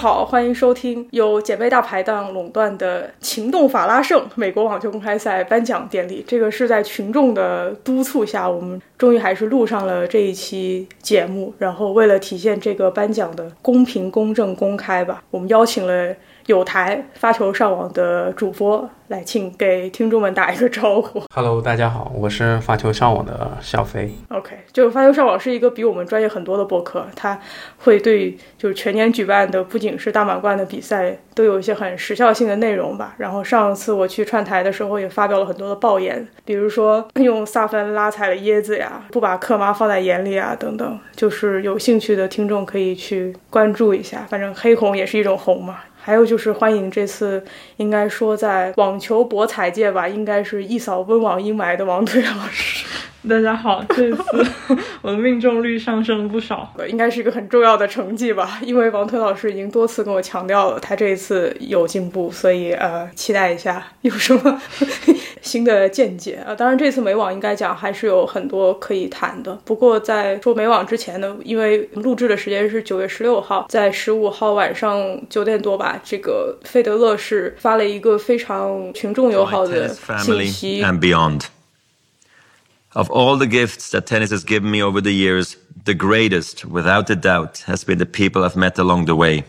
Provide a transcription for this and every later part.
好，欢迎收听由姐妹大排档垄断的情动法拉盛美国网球公开赛颁奖典礼。这个是在群众的督促下，我们终于还是录上了这一期节目。然后为了体现这个颁奖的公平、公正、公开吧，我们邀请了有台发球上网的主播来，请给听众们打一个招呼。Hello，大家好，我是发球上网的小飞。OK，就发球上网是一个比我们专业很多的播客，它会对就是全年举办的不仅是大满贯的比赛，都有一些很时效性的内容吧。然后上次我去串台的时候，也发表了很多的爆言，比如说用萨芬拉踩了椰子呀，不把克妈放在眼里啊，等等。就是有兴趣的听众可以去关注一下，反正黑红也是一种红嘛。还有就是欢迎这次应该说在网球博彩界吧，应该是一扫温网阴霾的王队老师。大家好，这次 我的命中率上升了不少。应该是一个很重要的成绩吧，因为王推老师已经多次跟我强调了，他这一次有进步，所以呃，期待一下有什么 新的见解啊、呃。当然，这次美网应该讲还是有很多可以谈的。不过在说美网之前呢，因为录制的时间是九月十六号，在十五号晚上九点多吧，这个费德勒是发了一个非常群众友好的信 family 息，and beyond. Of all the gifts that tennis has given me over the years, the greatest, without a doubt, has been the people I've met along the way.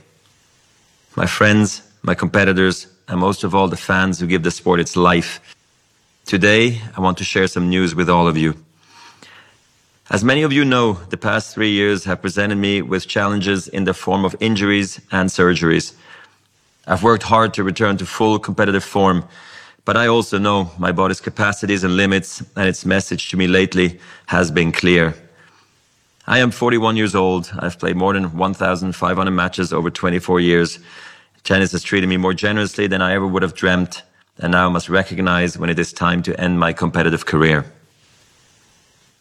My friends, my competitors, and most of all the fans who give the sport its life. Today, I want to share some news with all of you. As many of you know, the past three years have presented me with challenges in the form of injuries and surgeries. I've worked hard to return to full competitive form, but I also know my body's capacities and limits, and its message to me lately has been clear. I am 41 years old. I've played more than 1,500 matches over 24 years. Tennis has treated me more generously than I ever would have dreamt, and now I must recognize when it is time to end my competitive career.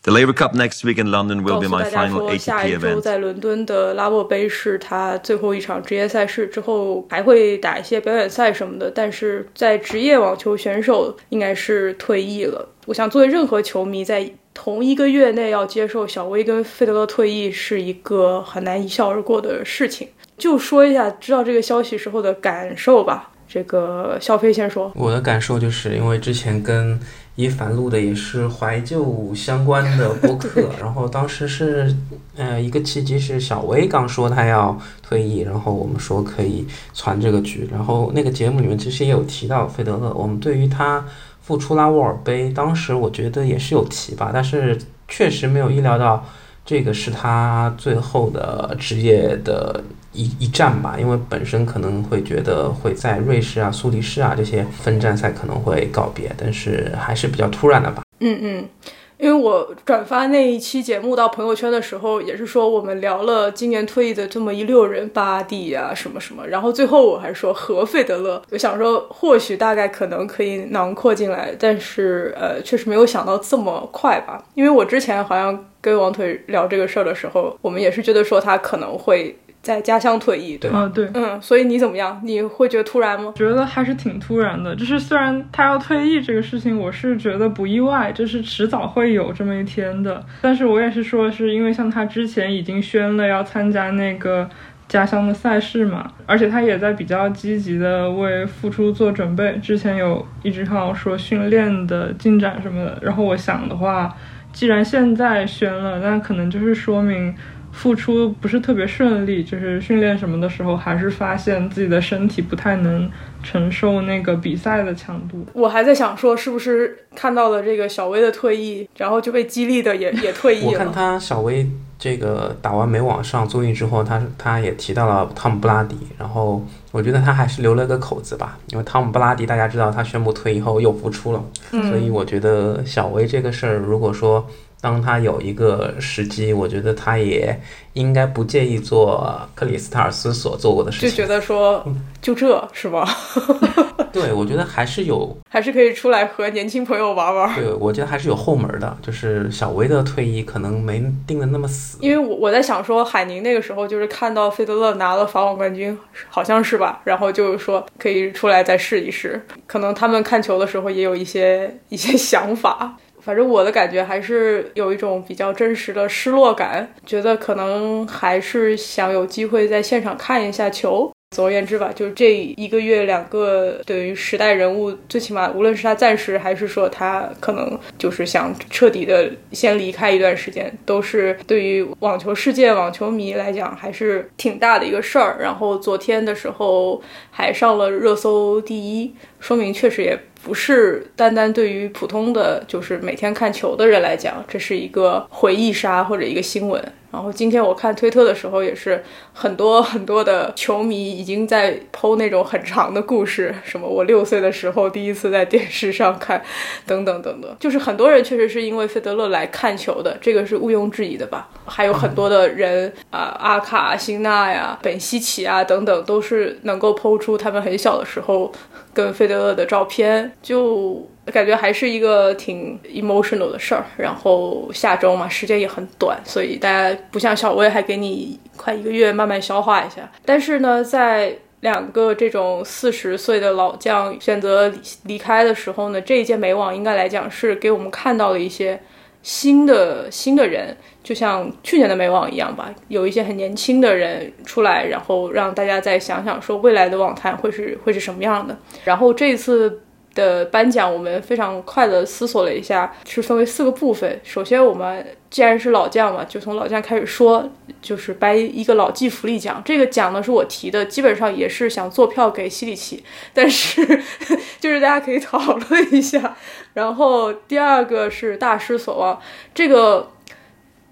The Labour Cup next week in London will be my 大家 final 说，下 ATP 一周 event. 在伦敦的拉沃杯是他最后一场职业赛事，之后还会打一些表演赛什么的。但是在职业网球选手应该是退役了。我想，作为任何球迷，在同一个月内要接受小威跟费德勒退役，是一个很难一笑而过的事情。就说一下知道这个消息时候的感受吧。这个肖飞先说，我的感受就是因为之前跟一凡录的也是怀旧相关的播客，然后当时是呃一个契机是小薇刚说她要退役，然后我们说可以传这个局，然后那个节目里面其实也有提到费德勒，我们对于他复出拉沃尔杯，当时我觉得也是有提吧，但是确实没有意料到这个是他最后的职业的一一战吧，因为本身可能会觉得会在瑞士啊、苏黎世啊这些分站赛可能会告别，但是还是比较突然的吧。嗯嗯，因为我转发那一期节目到朋友圈的时候，也是说我们聊了今年退役的这么一溜人，巴蒂啊什么什么，然后最后我还说和费德勒，我想说或许大概可能可以囊括进来，但是呃，确实没有想到这么快吧，因为我之前好像跟王腿聊这个事儿的时候，我们也是觉得说他可能会在家乡退役，对吧？啊，对，嗯，所以你怎么样？你会觉得突然吗？觉得还是挺突然的。就是虽然他要退役这个事情，我是觉得不意外，就是迟早会有这么一天的。但是我也是说，是因为像他之前已经宣了要参加那个家乡的赛事嘛，而且他也在比较积极的为复出做准备。之前有一直看到说训练的进展什么的，然后我想的话，既然现在宣了，那可能就是说明。复出不是特别顺利，就是训练什么的时候，还是发现自己的身体不太能承受那个比赛的强度。我还在想说，是不是看到了这个小威的退役，然后就被激励的也也退役了。我看他小威这个打完美网上综艺之后，他他也提到了汤姆布拉迪，然后我觉得他还是留了个口子吧，因为汤姆布拉迪大家知道他宣布退役后又复出了，嗯所以我觉得小威这个事儿，如果说当他有一个时机，我觉得他也应该不介意做克里斯塔尔斯所做过的事情。就觉得说，就这是吧？对，我觉得还是有，还是可以出来和年轻朋友玩玩。对我觉得还是有后门的，就是小威的退役可能没定的那么死。因为我我在想说，海宁那个时候就是看到费德勒拿了法网冠军，好像是吧？然后就是说可以出来再试一试。可能他们看球的时候也有一些一些想法。反正我的感觉还是有一种比较真实的失落感，觉得可能还是想有机会在现场看一下球。总而言之吧，就是这一个月两个对于时代人物，最起码无论是他暂时还是说他可能就是想彻底的先离开一段时间，都是对于网球世界网球迷来讲还是挺大的一个事儿。然后昨天的时候还上了热搜第一，说明确实也不是单单对于普通的就是每天看球的人来讲，这是一个回忆杀或者一个新闻。然后今天我看推特的时候，也是很多很多的球迷已经在剖那种很长的故事，什么我六岁的时候第一次在电视上看，等等等等，就是很多人确实是因为费德勒来看球的，这个是毋庸置疑的吧。还有很多的人啊，阿卡、辛纳呀、本西奇啊等等，都是能够剖出他们很小的时候跟费德勒的照片，就。感觉还是一个挺 emotional 的事儿，然后下周嘛，时间也很短，所以大家不像小薇还给你快一个月慢慢消化一下。但是呢，在两个这种四十岁的老将选择离离开的时候呢，这一届美网应该来讲是给我们看到了一些新的新的人，就像去年的美网一样吧，有一些很年轻的人出来，然后让大家再想想说未来的网坛会是会是什么样的。然后这次。的颁奖，我们非常快的思索了一下，是分为四个部分。首先，我们既然是老将嘛，就从老将开始说，就是颁一个老骥福利奖。这个奖呢是我提的，基本上也是想做票给西里奇，但是就是大家可以讨论一下。然后第二个是大失所望，这个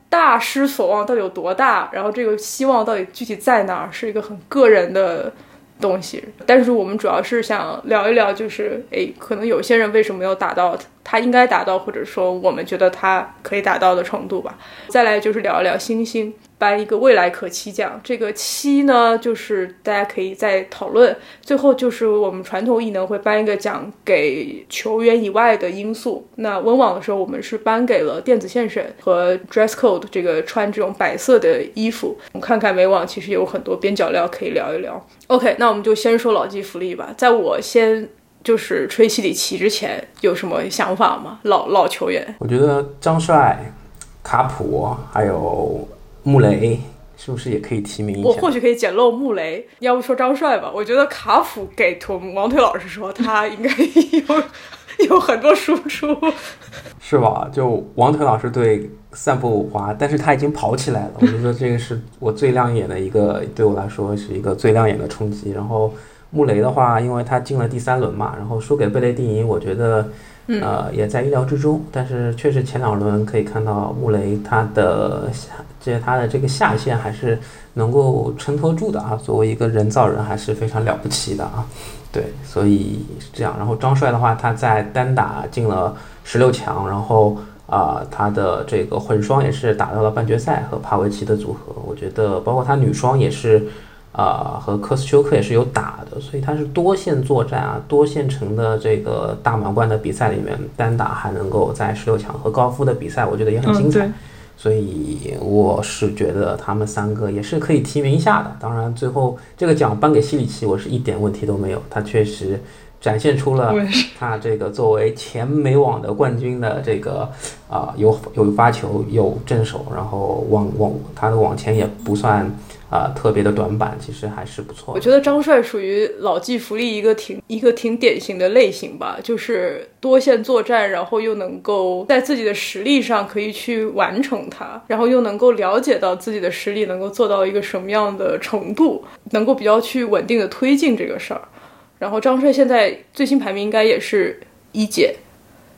大失所望到底有多大？然后这个希望到底具体在哪儿？是一个很个人的。东西，但是我们主要是想聊一聊，就是诶，可能有些人为什么要打到他应该达到，或者说我们觉得他可以达到的程度吧。再来就是聊一聊星星。颁一个未来可期奖，这个期呢，就是大家可以再讨论。最后就是我们传统艺能会颁一个奖给球员以外的因素。那温网的时候，我们是颁给了电子线审和 dress code，这个穿这种白色的衣服。我们看看美网其实有很多边角料可以聊一聊。OK，那我们就先说老骥福利吧。在我先就是吹西里奇之前，有什么想法吗？老老球员，我觉得张帅、卡普还有。穆雷是不是也可以提名一下？我或许可以捡漏穆雷，要不说张帅吧。我觉得卡普给图王腿老师说，他应该有 有很多输出，是吧？就王腿老师对散步五花，但是他已经跑起来了。我觉得这个是我最亮眼的一个，对我来说是一个最亮眼的冲击。然后穆雷的话，因为他进了第三轮嘛，然后输给贝雷蒂尼，我觉得。呃，也在意料之中，但是确实前两轮可以看到穆雷他的下，这他的这个下限还是能够撑托住的啊。作为一个人造人，还是非常了不起的啊。对，所以是这样。然后张帅的话，他在单打进了十六强，然后啊，他的这个混双也是打到了半决赛和帕维奇的组合。我觉得，包括他女双也是。啊，和科斯丘克也是有打的，所以他是多线作战啊，多线程的这个大满贯的比赛里面单打还能够在十六强和高夫的比赛，我觉得也很精彩。所以我是觉得他们三个也是可以提名一下的。当然，最后这个奖颁给西里奇，我是一点问题都没有。他确实展现出了他这个作为前美网的冠军的这个啊，有有发球，有正手，然后往往他的网前也不算。啊，特别的短板其实还是不错。我觉得张帅属于老骥伏枥一个挺一个挺典型的类型吧，就是多线作战，然后又能够在自己的实力上可以去完成它，然后又能够了解到自己的实力能够做到一个什么样的程度，能够比较去稳定的推进这个事儿。然后张帅现在最新排名应该也是一姐，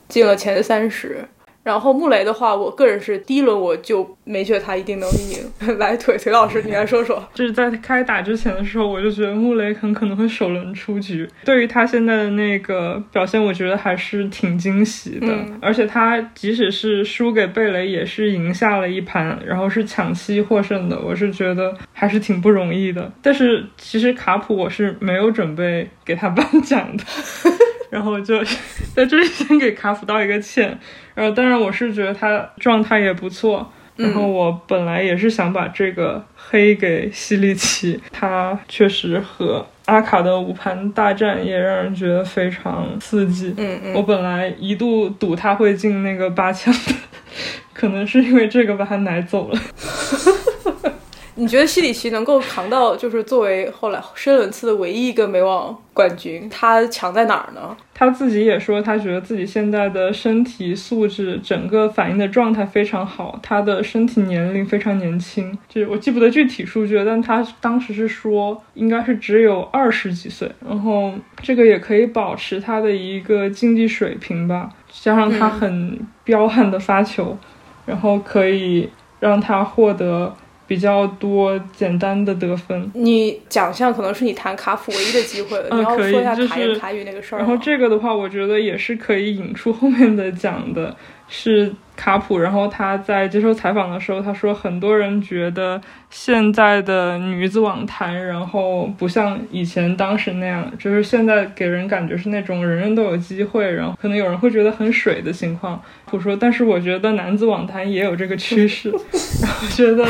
进了前三十。然后穆雷的话，我个人是第一轮我就没觉得他一定能赢。来，腿腿老师，你来说说。就是在开打之前的时候，我就觉得穆雷很可能会首轮出局。对于他现在的那个表现，我觉得还是挺惊喜的。嗯而且他即使是输给贝雷，也是赢下了一盘，然后是抢七获胜的。我是觉得还是挺不容易的。但是其实卡普我是没有准备给他颁奖的。然后就在这里先给卡普道一个歉，然后当然我是觉得他状态也不错，然后我本来也是想把这个黑给西利奇，他确实和阿卡的五盘大战也让人觉得非常刺激。嗯嗯，我本来一度赌他会进那个八强的，可能是因为这个把他奶走了。你觉得西里奇能够扛到，就是作为后来申伦次的唯一一个美网冠军，他强在哪儿呢？他自己也说，他觉得自己现在的身体素质、整个反应的状态非常好，他的身体年龄非常年轻，就是我记不得具体数据了，但他当时是说应该是只有二十几岁，然后这个也可以保持他的一个竞技水平吧，加上他很彪悍的发球，然后可以让他获得。比较多简单的得分，你奖项可能是你谈卡普唯一的机会了。嗯你要说一下可以就是卡言卡语那个事儿吗。然后这个的话，我觉得也是可以引出后面的讲的，是卡普。然后他在接受采访的时候，他说很多人觉得现在的女子网坛，然后不像以前当时那样，就是现在给人感觉是那种人人都有机会，然后可能有人会觉得很水的情况。我说，但是我觉得男子网坛也有这个趋势，然后觉得。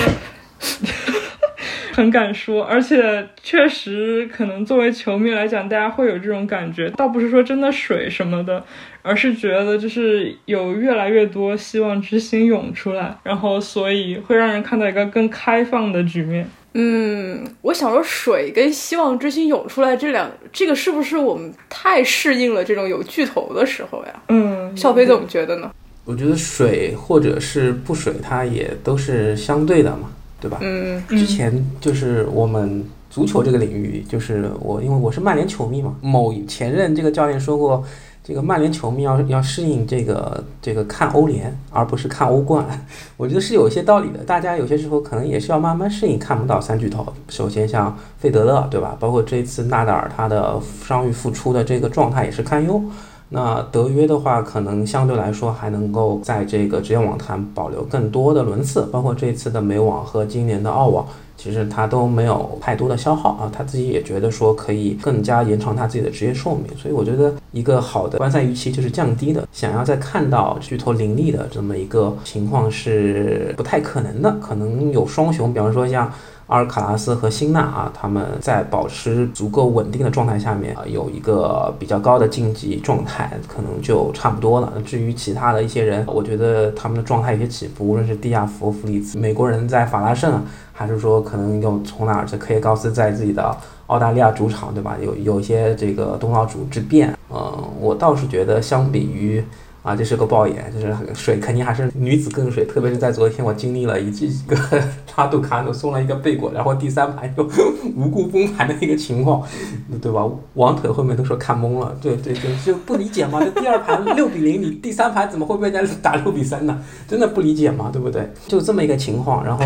很敢说，而且确实可能作为球迷来讲，大家会有这种感觉，倒不是说真的水什么的，而是觉得就是有越来越多希望之星涌出来，然后所以会让人看到一个更开放的局面。嗯，我想说，水跟希望之星涌出来这两，这个是不是我们太适应了这种有巨头的时候呀？嗯，小飞怎么觉得呢？我觉得水或者是不水，它也都是相对的嘛，对吧？嗯之前就是我们足球这个领域，就是我因为我是曼联球迷嘛，某前任这个教练说过，这个曼联球迷要要适应这个这个看欧联，而不是看欧冠。我觉得是有一些道理的，大家有些时候可能也是要慢慢适应看不到三巨头。首先像费德勒，对吧？包括这一次纳达尔他的伤愈复出的这个状态也是堪忧。那德约的话，可能相对来说还能够在这个职业网坛保留更多的轮次，包括这次的美网和今年的澳网，其实他都没有太多的消耗啊，他自己也觉得说可以更加延长他自己的职业寿命，所以我觉得一个好的观赛预期就是降低的，想要再看到巨头林立的这么一个情况是不太可能的，可能有双雄，比方说像。阿尔卡拉斯和辛纳啊，他们在保持足够稳定的状态下面啊，有一个比较高的晋级状态，可能就差不多了。至于其他的一些人，我觉得他们的状态有些起伏，无论是蒂亚福、弗里茨、美国人在法拉盛，还是说可能又从哪儿这科耶高斯在自己的澳大利亚主场，对吧？有有一些这个东道主之变，嗯，我倒是觉得相比于。啊，这是个爆眼，就是水肯定还是女子更水，特别是在昨天，我经历了一记一个 拉杜卡努送了一个背果，然后第三盘又 无故崩盘的一个情况，对吧？王腿后面都说看懵了，对对对，就不理解嘛，这第二盘 六比零，你第三盘怎么会被人家打六比三呢？真的不理解嘛，对不对？就这么一个情况，然后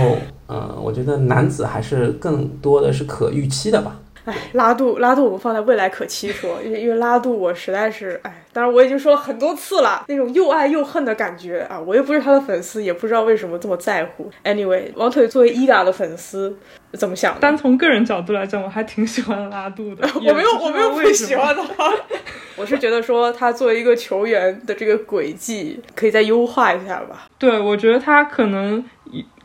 嗯，我觉得男子还是更多的是可预期的吧。哎，拉杜拉杜，我们放在未来可期说，因为因为拉杜我实在是哎，当然我已经说了很多次了，那种又爱又恨的感觉啊，我又不是他的粉丝，也不知道为什么这么在乎。Anyway，王腿作为伊嘎的粉丝怎么想？单从个人角度来讲，我还挺喜欢拉杜的。我没有，我没有不不喜欢他。我是觉得说他作为一个球员的这个轨迹，可以再优化一下吧。对，我觉得他可能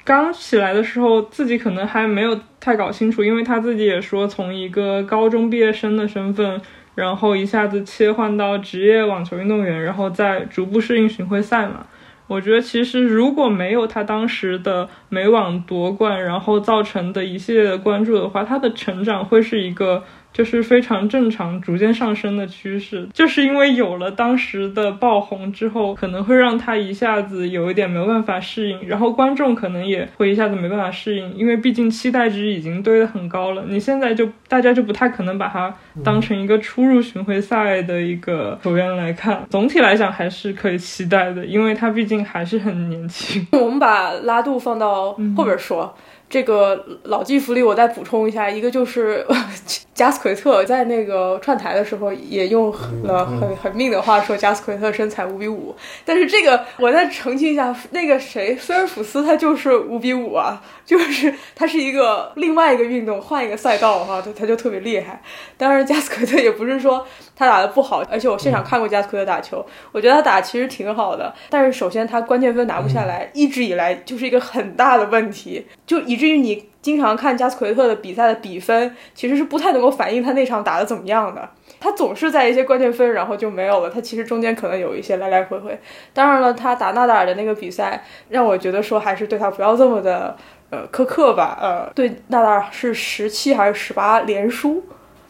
刚起来的时候，自己可能还没有太搞清楚，因为他自己也说，从一个高中毕业生的身份，然后一下子切换到职业网球运动员，然后再逐步适应巡回赛嘛。我觉得其实如果没有他当时的美网夺冠，然后造成的一系列的关注的话，他的成长会是一个就是非常正常、逐渐上升的趋势。就是因为有了当时的爆红之后，可能会让他一下子有一点没办法适应，然后观众可能也会一下子没办法适应，因为毕竟期待值已经堆得很高了。你现在就大家就不太可能把他当成一个初入巡回赛的一个球员来看。总体来讲还是可以期待的，因为他毕竟还是很年轻。我们把拉杜放到后边说。这个老骥伏枥，我再补充一下，一个就是加 斯奎特在那个串台的时候也用了很很命的话说加斯奎特身材五比五，但是这个我再澄清一下，那个谁菲尔普斯他就是五比五啊，就是他是一个另外一个运动换一个赛道的话，他他就特别厉害。当然加斯奎特也不是说他打的不好，而且我现场看过加斯奎特打球，我觉得他打其实挺好的，但是首先他关键分拿不下来，一直以来就是一个很大的问题，就以至于你经常看加斯奎特的比赛的比分，其实是不太能够反映他那场打的怎么样的。他总是在一些关键分，然后就没有了。他其实中间可能有一些来来回回。当然了，他打纳达尔的那个比赛，让我觉得说还是对他不要这么的呃苛刻吧。呃，对纳达尔是十七还是十八连输，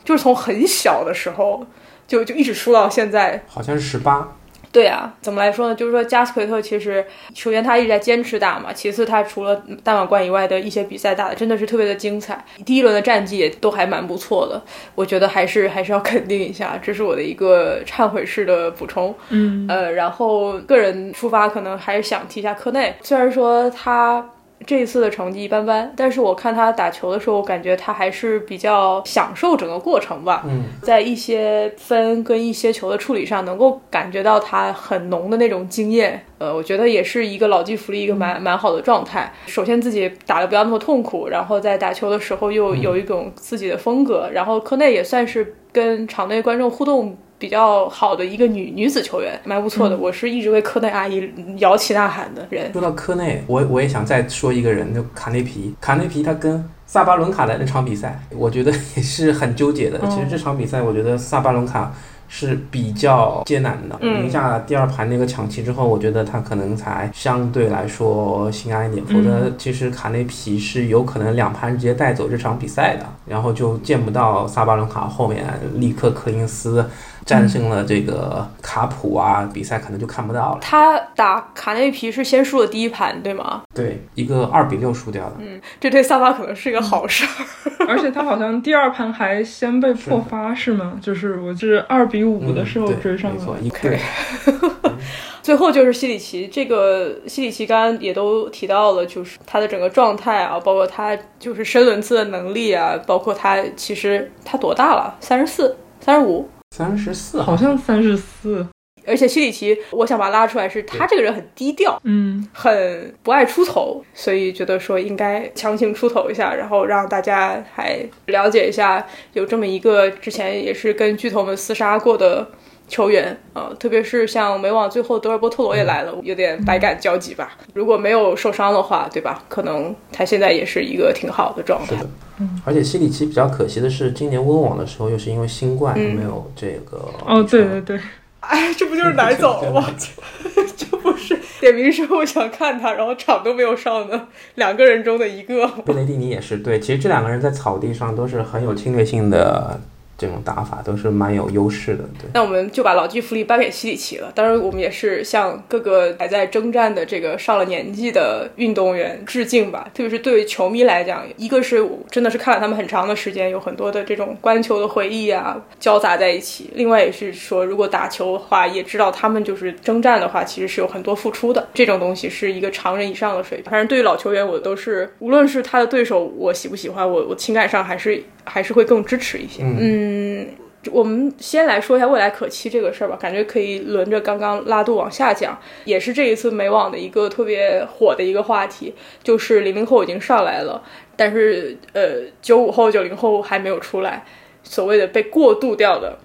就是从很小的时候就就一直输到现在。好像是十八。对啊，怎么来说呢？就是说加斯奎特其实，首先他一直在坚持打嘛，其次他除了大满贯以外的一些比赛打的真的是特别的精彩，第一轮的战绩也都还蛮不错的，我觉得还是还是要肯定一下，这是我的一个忏悔式的补充。嗯，呃，然后个人出发可能还是想提一下科内，虽然说他。这一次的成绩一般般，但是我看他打球的时候，我感觉他还是比较享受整个过程吧。嗯，在一些分跟一些球的处理上，能够感觉到他很浓的那种经验。呃，我觉得也是一个老骥伏枥，一个蛮蛮好的状态。首先自己打的不要那么痛苦，然后在打球的时候又有一种自己的风格。然后科内也算是跟场内观众互动。比较好的一个女女子球员，蛮不错的。我是一直为科内阿姨摇旗呐喊的人。说到科内，我我也想再说一个人，就卡内皮。卡内皮他跟萨巴伦卡的那场比赛，我觉得也是很纠结的。其实这场比赛，我觉得萨巴伦卡。是比较艰难的，赢下第二盘那个抢七之后，我觉得他可能才相对来说心安一点。否则，其实卡内皮是有可能两盘直接带走这场比赛的，然后就见不到萨巴伦卡后面立刻科林斯战胜了这个卡普啊，比赛可能就看不到了。他打卡内皮是先输了第一盘，对吗？对，一个二比六输掉的。嗯，这对萨巴可能是一个好事儿。而且他好像第二盘还先被破发，是吗？就是我是二比。五的时候追上了，对。最后就是西里奇，这个西里奇刚刚也都提到了，就是他的整个状态啊，包括他就是深轮次的能力啊，包括他其实他多大了？三十四、三十五、三十四，好像三十四。而且西里奇，我想把他拉出来，是他这个人很低调，嗯，很不爱出头，所以觉得说应该强行出头一下，然后让大家还了解一下有这么一个之前也是跟巨头们厮杀过的球员啊，特别是像美网最后德尔波特罗也来了，有点百感交集吧。如果没有受伤的话，对吧？可能他现在也是一个挺好的状态。嗯，而且西里奇比较可惜的是，今年温网的时候又是因为新冠没有这个。哦，对对对。哎，这不就是奶走吗？这不是点名说我想看他，然后场都没有上的两个人中的一个。贝雷蒂尼也是对，其实这两个人在草地上都是很有侵略性的。这种打法都是蛮有优势的，对。那我们就把老骥伏枥颁给西里奇了。当然，我们也是向各个还在征战的这个上了年纪的运动员致敬吧。特别是对于球迷来讲，一个是真的是看了他们很长的时间，有很多的这种观球的回忆啊，交杂在一起。另外也是说，如果打球的话，也知道他们就是征战的话，其实是有很多付出的。这种东西是一个常人以上的水平。反正对于老球员，我都是无论是他的对手，我喜不喜欢，我我情感上还是。还是会更支持一些。嗯，我们先来说一下未来可期这个事儿吧，感觉可以轮着刚刚拉度往下讲，也是这一次美网的一个特别火的一个话题，就是零零后已经上来了，但是呃九五后、九零后还没有出来，所谓的被过渡掉的、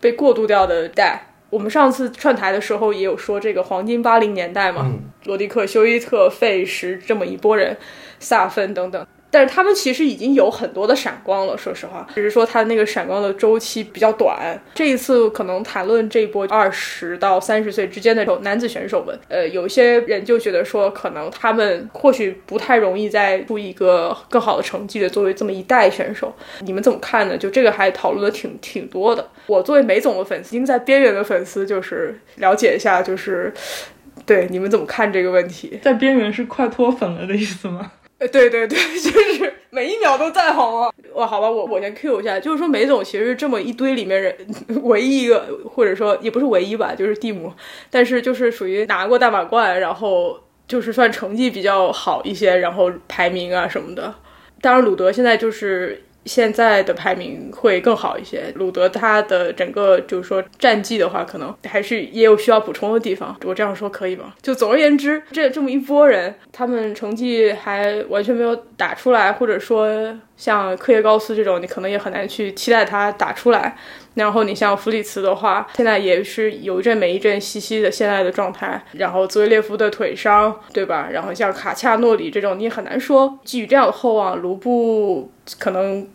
被过渡掉的代。我们上次串台的时候也有说这个黄金八零年代嘛，罗迪克、休伊特、费什这么一波人，萨芬等等。但是他们其实已经有很多的闪光了，说实话，只是说他那个闪光的周期比较短。这一次可能谈论这一波二十到三十岁之间的男子选手们，呃，有一些人就觉得说，可能他们或许不太容易再出一个更好的成绩的，作为这么一代选手，你们怎么看呢？就这个还讨论的挺挺多的。我作为梅总的粉丝，已经在边缘的粉丝，就是了解一下，就是对你们怎么看这个问题？在边缘是快脱粉了的意思吗？呃，对对对，就是每一秒都在红啊！哇，好吧，我我先 Q 一下，就是说梅总其实这么一堆里面人 唯一一个，或者说也不是唯一吧，就是蒂姆，但是就是属于拿过大满贯，然后就是算成绩比较好一些，然后排名啊什么的。当然，鲁德现在就是。现在的排名会更好一些。鲁德他的整个就是说战绩的话，可能还是也有需要补充的地方。我这样说可以吗？就总而言之，这这么一波人，他们成绩还完全没有打出来，或者说像科耶高斯这种，你可能也很难去期待他打出来。然后你像弗里茨的话，现在也是有一阵没一阵兮兮的现在的状态。然后泽维列夫的腿伤，对吧？然后像卡恰诺里这种，你也很难说寄予这样的厚望。卢布可能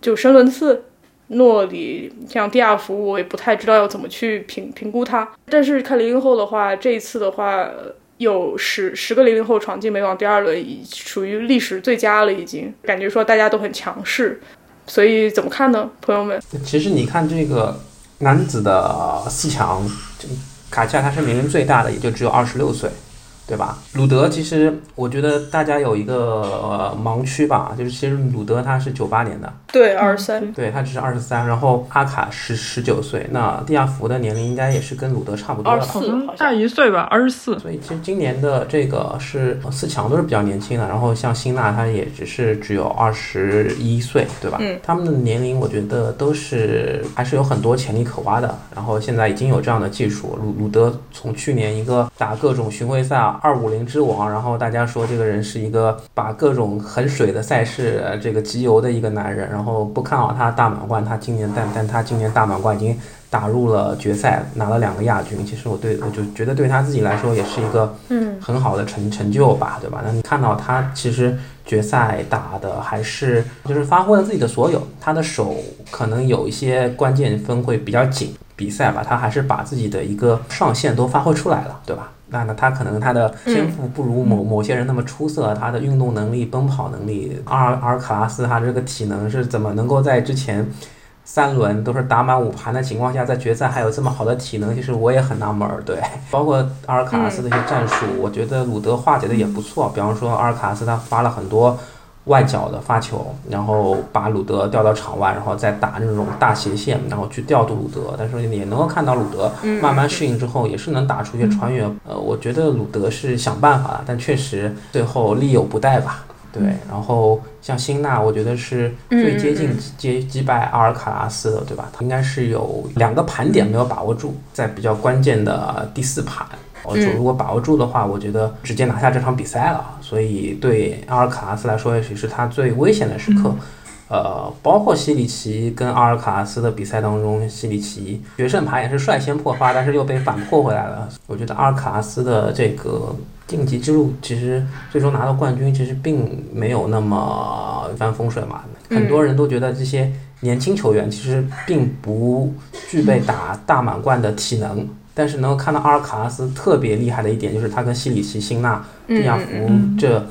就申伦次，诺里像蒂亚福，我也不太知道要怎么去评评估他。但是看零零后的话，这一次的话有十十个零零后闯进美网第二轮，已属于历史最佳了，已经感觉说大家都很强势。所以怎么看呢，朋友们？其实你看这个男子的四强，卡恰他是年龄最大的，也就只有二十六岁。对吧？鲁德其实我觉得大家有一个盲区吧，就是其实鲁德他是九八年的，对，二十三，对他只是二十三，然后阿卡十十九岁，那蒂亚福的年龄应该也是跟鲁德差不多了，大一岁吧，二十四。所以其实今年的这个是四强都是比较年轻的，然后像辛纳他也只是只有二十一岁，对吧？嗯，他们的年龄我觉得都是还是有很多潜力可挖的，然后现在已经有这样的技术，鲁鲁德从去年一个打各种巡回赛。二五零之王，然后大家说这个人是一个把各种很水的赛事这个集邮的一个男人，然后不看好他大满贯，他今年但但他今年大满贯已经打入了决赛，拿了两个亚军。其实我对我就觉得对他自己来说也是一个嗯很好的成成就吧，对吧？那你看到他其实决赛打的还是就是发挥了自己的所有，他的手可能有一些关键分会比较紧，比赛吧，他还是把自己的一个上限都发挥出来了，对吧？那那他可能他的天赋不如某某些人那么出色，他的运动能力、奔跑能力，阿尔阿尔卡拉斯他这个体能是怎么能够在之前三轮都是打满五盘的情况下，在决赛还有这么好的体能？其实我也很纳闷儿。对，包括阿尔卡拉斯的一些战术，我觉得鲁德化解的也不错。比方说阿尔卡拉斯他发了很多。外角的发球，然后把鲁德调到场外，然后再打那种大斜线，然后去调度鲁德。但是也能够看到鲁德慢慢适应之后，也是能打出一些穿越。呃，我觉得鲁德是想办法，但确实最后力有不逮吧。对，然后像辛纳，我觉得是最接近接击败阿尔卡拉斯的，对吧？他应该是有两个盘点没有把握住，在比较关键的第四盘。我就如果把握住的话，我觉得直接拿下这场比赛了。所以对阿尔卡拉斯来说，也许是他最危险的时刻。呃，包括西里奇跟阿尔卡拉斯的比赛当中，西里奇决胜盘也是率先破发，但是又被反破回来了。我觉得阿尔卡拉斯的这个晋级之路，其实最终拿到冠军，其实并没有那么一帆风顺嘛。很多人都觉得这些年轻球员其实并不具备打大满贯的体能。但是能够看到阿尔卡拉斯特别厉害的一点，就是他跟西里奇、辛纳、蒂亚福这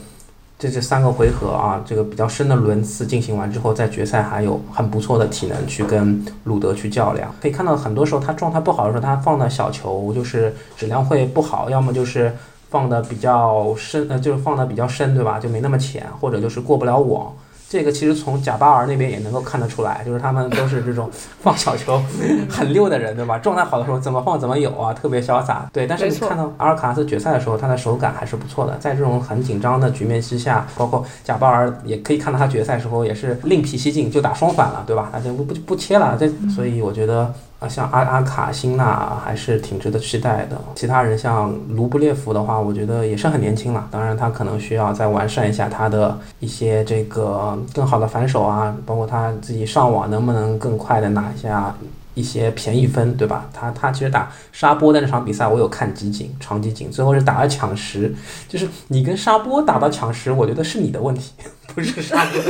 这这三个回合啊，这个比较深的轮次进行完之后，在决赛还有很不错的体能去跟鲁德去较量。可以看到，很多时候他状态不好的时候，他放的小球就是质量会不好，要么就是放的比较深，呃，就是放的比较深，对吧？就没那么浅，或者就是过不了网。这个其实从贾巴尔那边也能够看得出来，就是他们都是这种放小球 很溜的人，对吧？状态好的时候怎么放怎么有啊，特别潇洒。对，但是你看到阿尔卡拉斯决赛的时候，他的手感还是不错的。在这种很紧张的局面之下，包括贾巴尔也可以看到他决赛时候也是另辟蹊径，就打双反了，对吧？他就不不不切了。这所以我觉得。啊，像阿阿卡辛纳还是挺值得期待的。其他人像卢布列夫的话，我觉得也是很年轻了。当然，他可能需要再完善一下他的一些这个更好的反手啊，包括他自己上网能不能更快的拿下一些便宜分，对吧？他他其实打沙波的那场比赛，我有看集锦，长集锦，最后是打了抢十，就是你跟沙波打到抢十，我觉得是你的问题。不是沙波。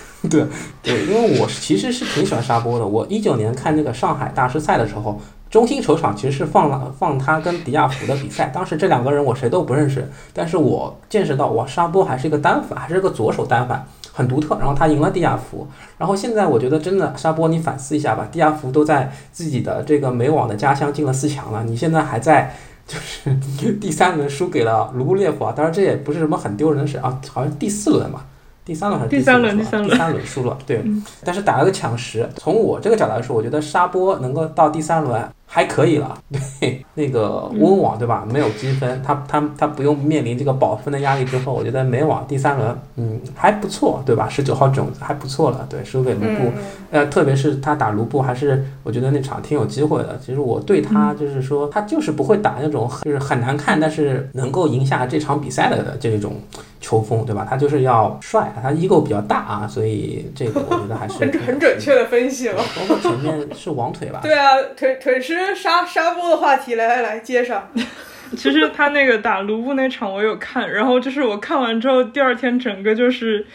对对，因为我其实是挺喜欢沙波的。我一九年看那个上海大师赛的时候，中心球场其实是放了放他跟迪亚福的比赛。当时这两个人我谁都不认识，但是我见识到哇，沙波还是一个单反，还是个左手单反，很独特。然后他赢了迪亚福。然后现在我觉得真的沙波，你反思一下吧，迪亚福都在自己的这个美网的家乡进了四强了，你现在还在就是 第三轮输给了卢布列夫啊。当然这也不是什么很丢人的事啊，好像第四轮嘛。第三轮还是第三轮？第三轮，第三轮输了，对。但是打了个抢十。从我这个角度来说，我觉得沙波能够到第三轮。还可以了，对那个温网对吧？没有积分，他他他不用面临这个保分的压力之后，我觉得美网第三轮，嗯，还不错，对吧？十九号种子还不错了，对，输给卢布，呃，特别是他打卢布，还是我觉得那场挺有机会的。其实我对他就是说，他就是不会打那种就是很难看，但是能够赢下这场比赛的这种球风，对吧？他就是要帅，他 ego 比较大啊，所以这个 我觉得还是很很准确的分析了。包括前面是王腿吧？对啊，腿腿是。沙沙波的话题，来来来接上。其实他那个打卢布那场我有看，然后就是我看完之后，第二天整个就是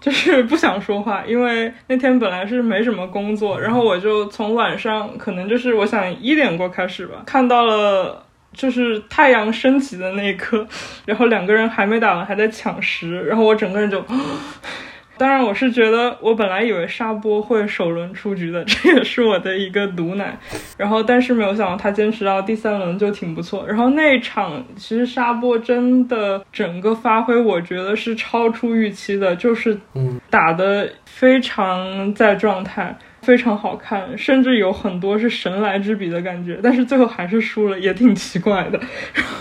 就是不想说话，因为那天本来是没什么工作，然后我就从晚上可能就是我想一点过开始吧，看到了就是太阳升起的那一刻，然后两个人还没打完还在抢食，然后我整个人就。当然，我是觉得我本来以为沙波会首轮出局的，这也是我的一个毒奶。然后，但是没有想到他坚持到第三轮就挺不错。然后那一场其实沙波真的整个发挥，我觉得是超出预期的，就是打的非常在状态。非常好看，甚至有很多是神来之笔的感觉，但是最后还是输了，也挺奇怪的。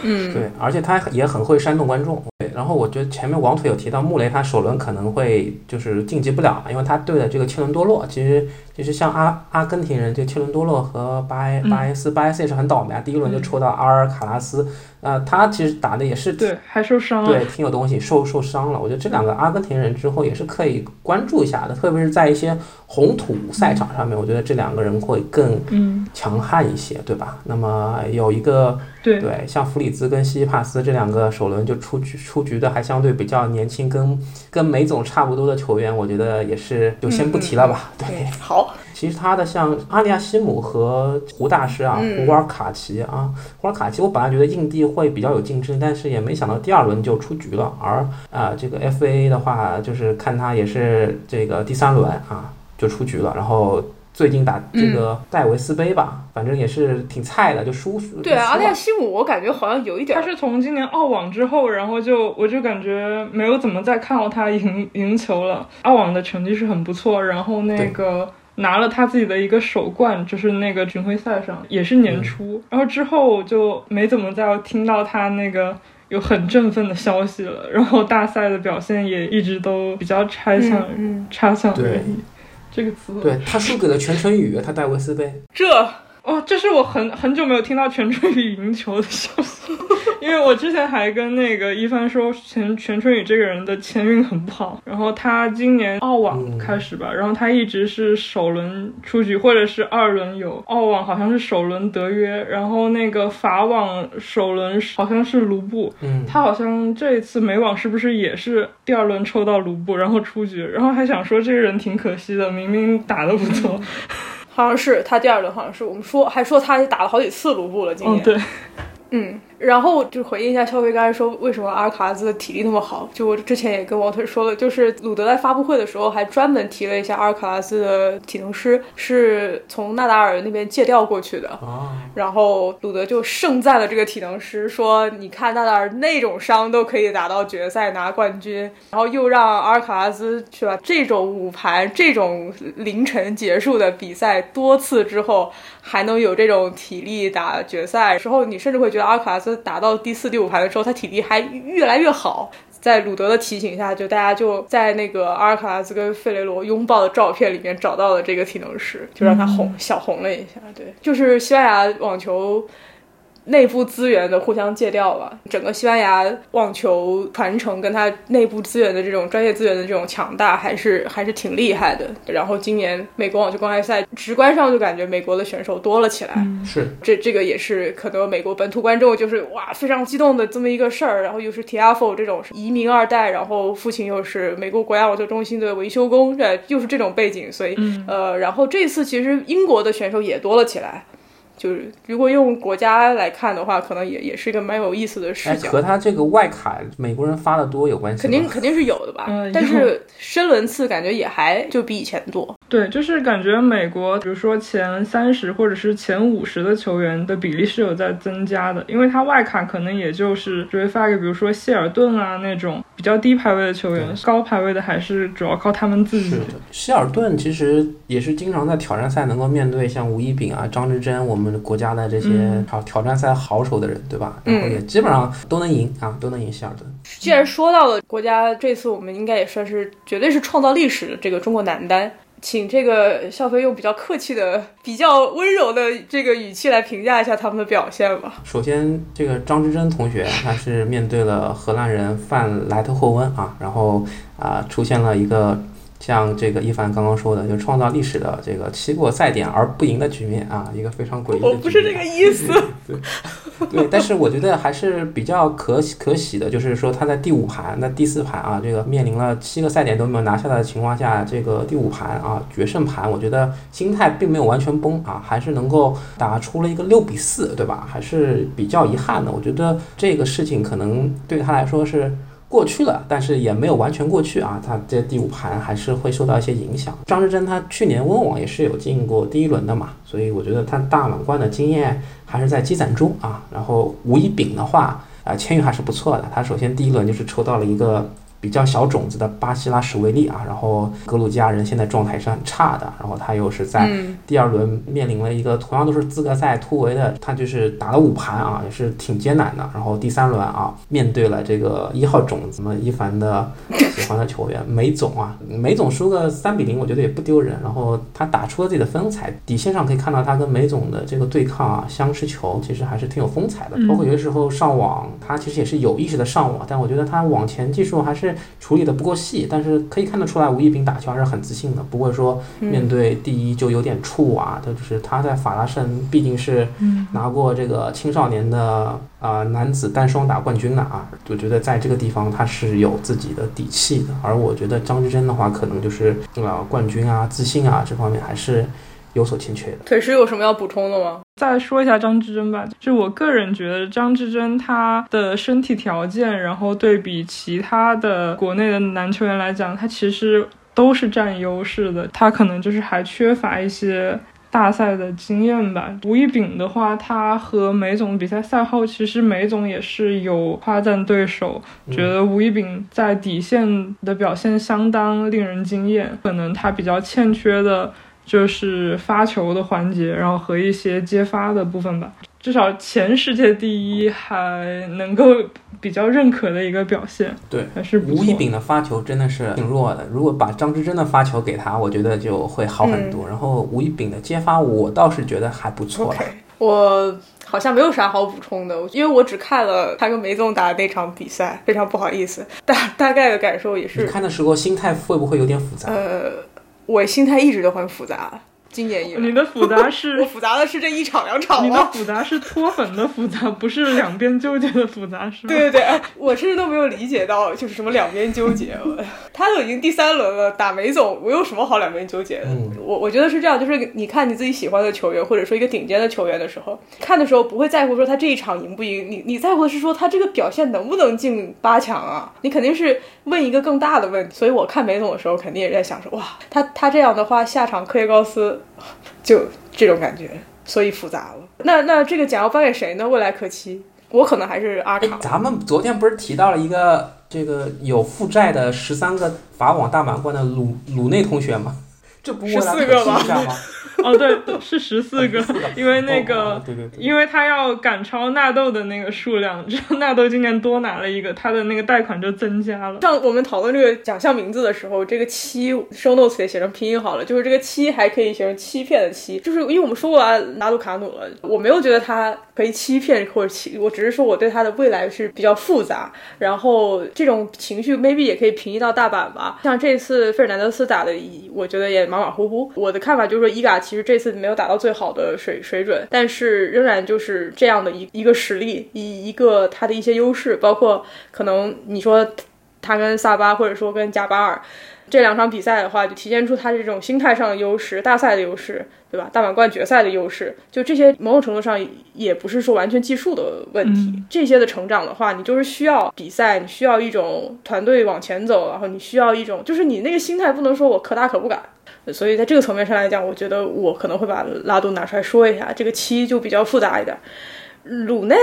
嗯，对，而且他也很会煽动观众。对，然后我觉得前面王腿有提到穆雷，他首轮可能会就是晋级不了，因为他对的这个切伦多洛，其实其实像阿阿根廷人，就切伦多洛和巴埃巴埃斯，巴埃斯也是很倒霉啊，第一轮就抽到阿尔卡拉斯。呃，他其实打的也是对，还受伤了，对，挺有东西，受受伤了。我觉得这两个阿根廷人之后也是可以关注一下的，特别是在一些红土赛场上面，我觉得这两个人会更强悍一些，对吧？那么有一个对对，像弗里兹跟西西帕斯这两个首轮就出局出局的，还相对比较年轻，跟跟梅总差不多的球员，我觉得也是就先不提了吧。对，好。其他的像阿利亚西姆和胡大师啊，胡尔卡奇啊，胡尔卡奇，我本来觉得印地会比较有竞争，但是也没想到第二轮就出局了。而啊，这个 FA 的话，就是看他也是这个第三轮啊就出局了。然后最近打这个戴维斯杯吧，反正也是挺菜的，就输。对啊，阿利亚西姆，我感觉好像有一点。他是从今年澳网之后，然后就我就感觉没有怎么再看到他赢赢球了。澳网的成绩是很不错，然后那个。拿了他自己的一个首冠，就是那个巡回赛上，也是年初，然后之后就没怎么再听到他那个有很振奋的消息了。然后大赛的表现也一直都比较差强，差强人意。这个词，对他输给了全春雨，他戴维斯杯。这。哦，这是我很很久没有听到全春雨赢球的消息，因为我之前还跟那个一帆说全全春雨这个人的签运很不好，然后他今年澳网开始吧，然后他一直是首轮出局或者是二轮有澳网好像是首轮德约，然后那个法网首轮好像是卢布，嗯，他好像这一次美网是不是也是第二轮抽到卢布然后出局，然后还想说这个人挺可惜的，明明打的不错。好像是他第二轮，好像是我们说还说他打了好几次卢布了，今年。对，嗯。然后就回应一下肖飞刚才说为什么阿尔卡拉兹的体力那么好，就我之前也跟王腿说了，就是鲁德在发布会的时候还专门提了一下阿尔卡拉斯的体能师是从纳达尔那边借调过去的，然后鲁德就盛赞了这个体能师，说你看纳达尔那种伤都可以打到决赛拿冠军，然后又让阿尔卡拉斯去吧这种五盘这种凌晨结束的比赛多次之后还能有这种体力打决赛。之后，你甚至会觉得阿尔卡拉兹。打到第四、第五排的时候，他体力还越来越好。在鲁德的提醒下，就大家就在那个阿尔卡拉斯跟费雷罗拥抱的照片里面找到了这个体能师，就让他红小红了一下。对，就是西班牙网球内部资源的互相借调吧。整个西班牙网球传承跟它内部资源的这种专业资源的这种强大，还是还是挺厉害的。然后今年美国网球公开赛，直观上就感觉美国的选手多了起来。是这这个也是可能美国本土观众就是哇非常激动的这么一个事儿，然后又是 Tiafo 这种移民二代，然后父亲又是美国国家网球中心的维修工，对又是这种背景，所以、呃，然后这次其实英国的选手也多了起来。就是如果用国家来看的话，可能也也是一个蛮有意思的视哎，角。和他这个外卡美国人发的多有关系？肯定肯定是有的吧，嗯但是深轮次感觉也还就比以前多。对，就是感觉美国，比如说前三十或者是前五十的球员的比例是有在增加的，因为他外卡可能也就是只会发给比如说谢尔顿啊那种比较低排位的球员，高排位的还是主要靠他们自己是。的，希尔顿其实也是经常在挑战赛能够面对像吴一丙啊、张之臻我们国家的这些嗯挑挑战赛好手的人，对吧？然后也基本上都能赢啊，都能赢希尔顿。既然说到了国家，这次我们应该也算是绝对是创造历史的这个中国男单，请这个笑飞用比较客气的、比较温柔的这个语气来评价一下他们的表现吧。首先，这个张之臻同学他是面对了荷兰人范莱特霍温啊，然后啊、出现了一个像这个一凡刚刚说的，就创造历史的这个七过赛点而不赢的局面啊，一个非常诡异的局面。我不是这个意思，对，对但是我觉得还是比较可喜可喜的，就是说他在第五盘、那第四盘啊，这个面临了七个赛点都没有拿下的情况下，这个第五盘啊决胜盘，我觉得心态并没有完全崩啊，还是能够打出了一个六比四，对吧？还是比较遗憾的。我觉得这个事情可能对他来说是。过去了，但是也没有完全过去啊，他这第五盘还是会受到一些影响。张之臻他去年温网也是有进过第一轮的嘛，所以我觉得他大满贯的经验还是在积攒中啊。然后吴一丙的话，啊、签约还是不错的。他首先第一轮就是抽到了一个比较小种子的巴西拉什维利啊，然后格鲁吉亚人现在状态是很差的，然后他又是在嗯，第二轮面临了一个同样都是资格赛突围的，他就是打了五盘啊，也是挺艰难的。然后第三轮啊，面对了这个一号种子们，一凡的喜欢的球员梅总啊，梅总输个三比零，我觉得也不丢人。然后他打出了自己的风采，底线上可以看到他跟梅总的这个对抗啊，相持球其实还是挺有风采的。包括有的时候上网，他其实也是有意识的上网，但我觉得他网前技术还是处理的不够细，但是可以看得出来吴一丙打球还是很自信的，不会说面对第一就有点怵啊。他就是他在法拉盛毕竟是拿过这个青少年的啊、呃男子单双打冠军的啊，我觉得在这个地方他是有自己的底气的。而我觉得张之臻的话，可能就是呃冠军啊、自信啊这方面还是有所欠缺的。腿师有什么要补充的吗？再说一下张志臻吧，就我个人觉得张志臻他的身体条件，然后对比其他的国内的男球员来讲，他其实都是占优势的。他可能就是还缺乏一些大赛的经验吧。吴一丙的话，他和梅总比赛赛后，其实梅总也是有夸赞对手，觉得吴一丙在底线的表现相当令人惊艳，可能他比较欠缺的。就是发球的环节，然后和一些接发的部分吧。至少前世界第一还能够比较认可的一个表现，对，还是。吴一丙的发球真的是挺弱的，如果把张之臻的发球给他，我觉得就会好很多。然后吴一丙的接发，我倒是觉得还不错我好像没有啥好补充的，因为我只看了他跟梅总打的那场比赛，非常不好意思，大大概的感受也你是，看的时候心态会不会有点复杂？呃，我心态一直都很复杂，今年以来，你的复杂是 我复杂的是这一场两场你的。复杂是脱粉的复杂，不是两边纠结的复杂，是吗？对对对，哎我甚至都没有理解到，就是什么两边纠结。我 他都已经第三轮了，打梅总，我有什么好两边纠结的？嗯我我觉得是这样，就是你看你自己喜欢的球员，或者说一个顶尖的球员的时候，看的时候不会在乎说他这一场赢不赢，你你在乎的是说他这个表现能不能进八强啊？你肯定是问一个更大的问题。所以我看梅总的时候，肯定也在想说，哇，他他这样的话，下场科耶高斯就这种感觉，所以复杂了。那那这个奖要颁给谁呢？未来可期。我可能还是阿卡，。哎咱们昨天不是提到了一个这个有负债的十三个法网大满贯的鲁鲁内同学吗？这不十四个吧吗？哦，对，是十四个，因为那哦个哦，对对对因为他要赶超纳豆的那个数量，然后纳豆今年多拿了一个，他的那个贷款就增加了。像我们讨论这个奖项名字的时候，这个七 show notes 也写成拼音好了，就是这个七还可以写成欺骗的欺，就是因为我们说过啊，拿杜卡努了，我没有觉得他可以欺骗或者欺，我只是说我对他的未来是比较复杂，然后这种情绪 maybe 也可以平移到大阪吧。像这次费尔南德斯打的，我觉得也马马虎虎。我的看法就是说，伊嘎其实这次没有达到最好的水水准，但是仍然就是这样的一一个实力，一一个他的一些优势，包括可能你说他跟萨巴或者说跟加巴尔这两场比赛的话，就体现出他这种心态上的优势、大赛的优势，对吧？大满贯决赛的优势，就这些某种程度上也不是说完全技术的问题。这些的成长的话，你就是需要比赛，你需要一种团队往前走，然后你需要一种，就是你那个心态不能说我可打可不敢。所以在这个层面上来讲，我觉得我可能会把拉杜拿出来说一下，这个七就比较复杂一点。鲁内，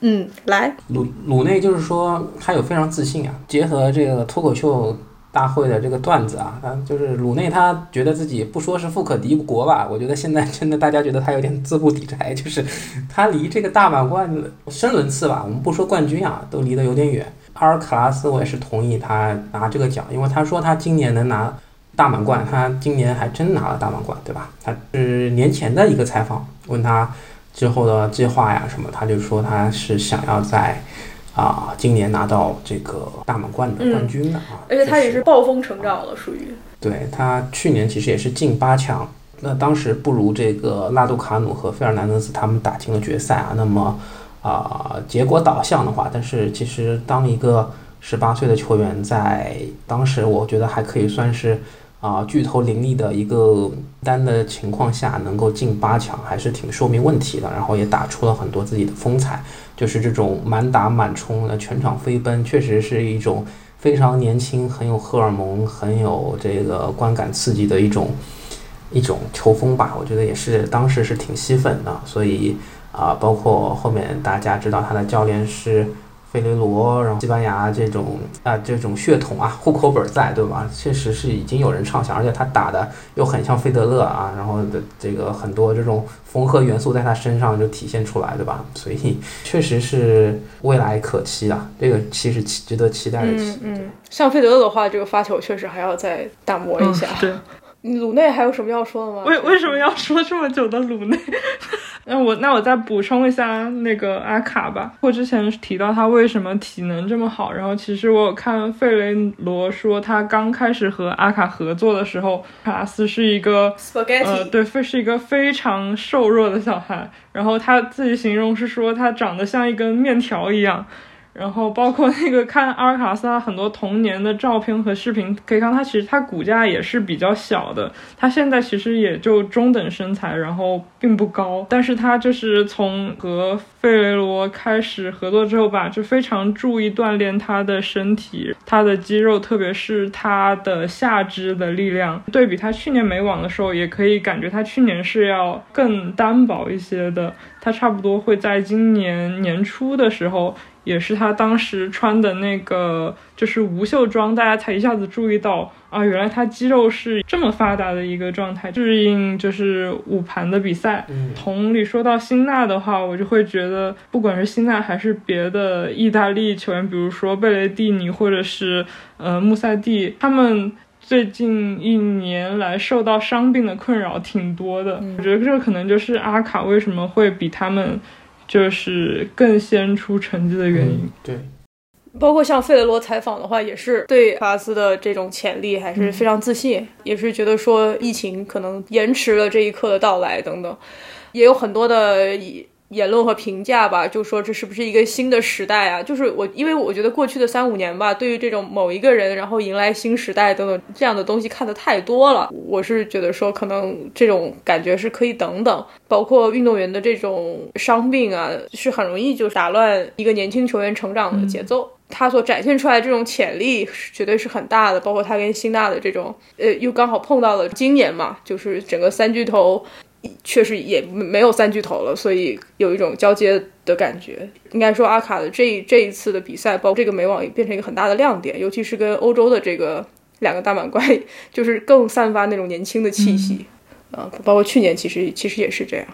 嗯，来，鲁鲁内就是说他有非常自信啊，结合这个脱口秀大会的这个段子啊，他就是鲁内他觉得自己不说是富可敌国吧，我觉得现在真的大家觉得他有点资不抵债，就是他离这个大满贯深轮次吧，我们不说冠军啊，都离得有点远。阿尔卡拉斯我也是同意他拿这个奖，因为他说他今年能拿大满贯，他今年还真拿了大满贯，对吧？他是年前的一个采访，问他之后的计划呀什么，他就说他是想要在啊、今年拿到这个大满贯的冠军了啊，而且他也是暴风成长了，属于。对他去年其实也是进八强，那当时不如这个拉杜卡努和费尔南德斯他们打进了决赛啊。那么啊、结果导向的话，但是其实当一个十八岁的球员在当时，我觉得还可以算是啊、巨头林立的一个单的情况下，能够进八强，还是挺说明问题的。然后也打出了很多自己的风采，就是这种满打满冲的全场飞奔，确实是一种非常年轻、很有荷尔蒙、很有这个观感刺激的一种一种球风吧。我觉得也是当时是挺吸粉的，所以啊、包括后面大家知道他的教练是费雷罗，然后西班牙这种啊、这种血统啊户口本在，对吧？确实是已经有人畅想，而且他打的又很像费德勒啊，然后的这个很多这种缝合元素在他身上就体现出来，对吧？所以确实是未来可期啊，这个期是期值得期待的期嗯。嗯，像费德勒的话，这个发球确实还要再打磨一下。嗯对，鲁内还有什么要说的吗？为为什么要说这么久的鲁内？那我那我再补充一下那个阿卡吧。我之前提到他为什么体能这么好，然后其实我有看费雷罗说，他刚开始和阿卡合作的时候，卡拉斯是一个呃，对，非是一个非常瘦弱的小孩，然后他自己形容是说他长得像一根面条一样。然后包括那个看阿尔卡萨很多童年的照片和视频，可以看他其实他骨架也是比较小的，他现在其实也就中等身材，然后并不高，但是他就是从和费雷罗开始合作之后吧，就非常注意锻炼他的身体，他的肌肉，特别是他的下肢的力量。对比他去年美网的时候，也可以感觉他去年是要更单薄一些的，他差不多会在今年年初的时候。也是他当时穿的那个就是无袖装，大家才一下子注意到啊，原来他肌肉是这么发达的一个状态，适应就是五盘的比赛。嗯同理说到辛纳的话，我就会觉得，不管是辛纳还是别的意大利球员，比如说贝雷蒂尼或者是呃穆塞蒂，他们。最近一年来受到伤病的困扰挺多的，我觉得这可能就是阿卡为什么会比他们就是更先出成绩的原因。嗯，对，包括像费德罗采访的话，也是对卡斯的这种潜力还是非常自信，也是觉得说疫情可能延迟了这一刻的到来等等，也有很多的言论和评价吧，就说这是不是一个新的时代啊？就是我，因为我觉得过去的三五年吧，对于这种某一个人，然后迎来新时代等等这样的东西看的太多了。我是觉得说，可能这种感觉是可以等等，包括运动员的这种伤病啊，是很容易就打乱一个年轻球员成长的节奏。他所展现出来的这种潜力是绝对是很大的，包括他跟辛纳的这种，呃，又刚好碰到了今年嘛，就是整个三巨头。确实也没有三巨头了，所以有一种交接的感觉。应该说，阿卡的这这一次的比赛，包括这个美网也变成一个很大的亮点，尤其是跟欧洲的这个两个大满贯 就是更散发那种年轻的气息，啊、包括去年其实其实也是这样。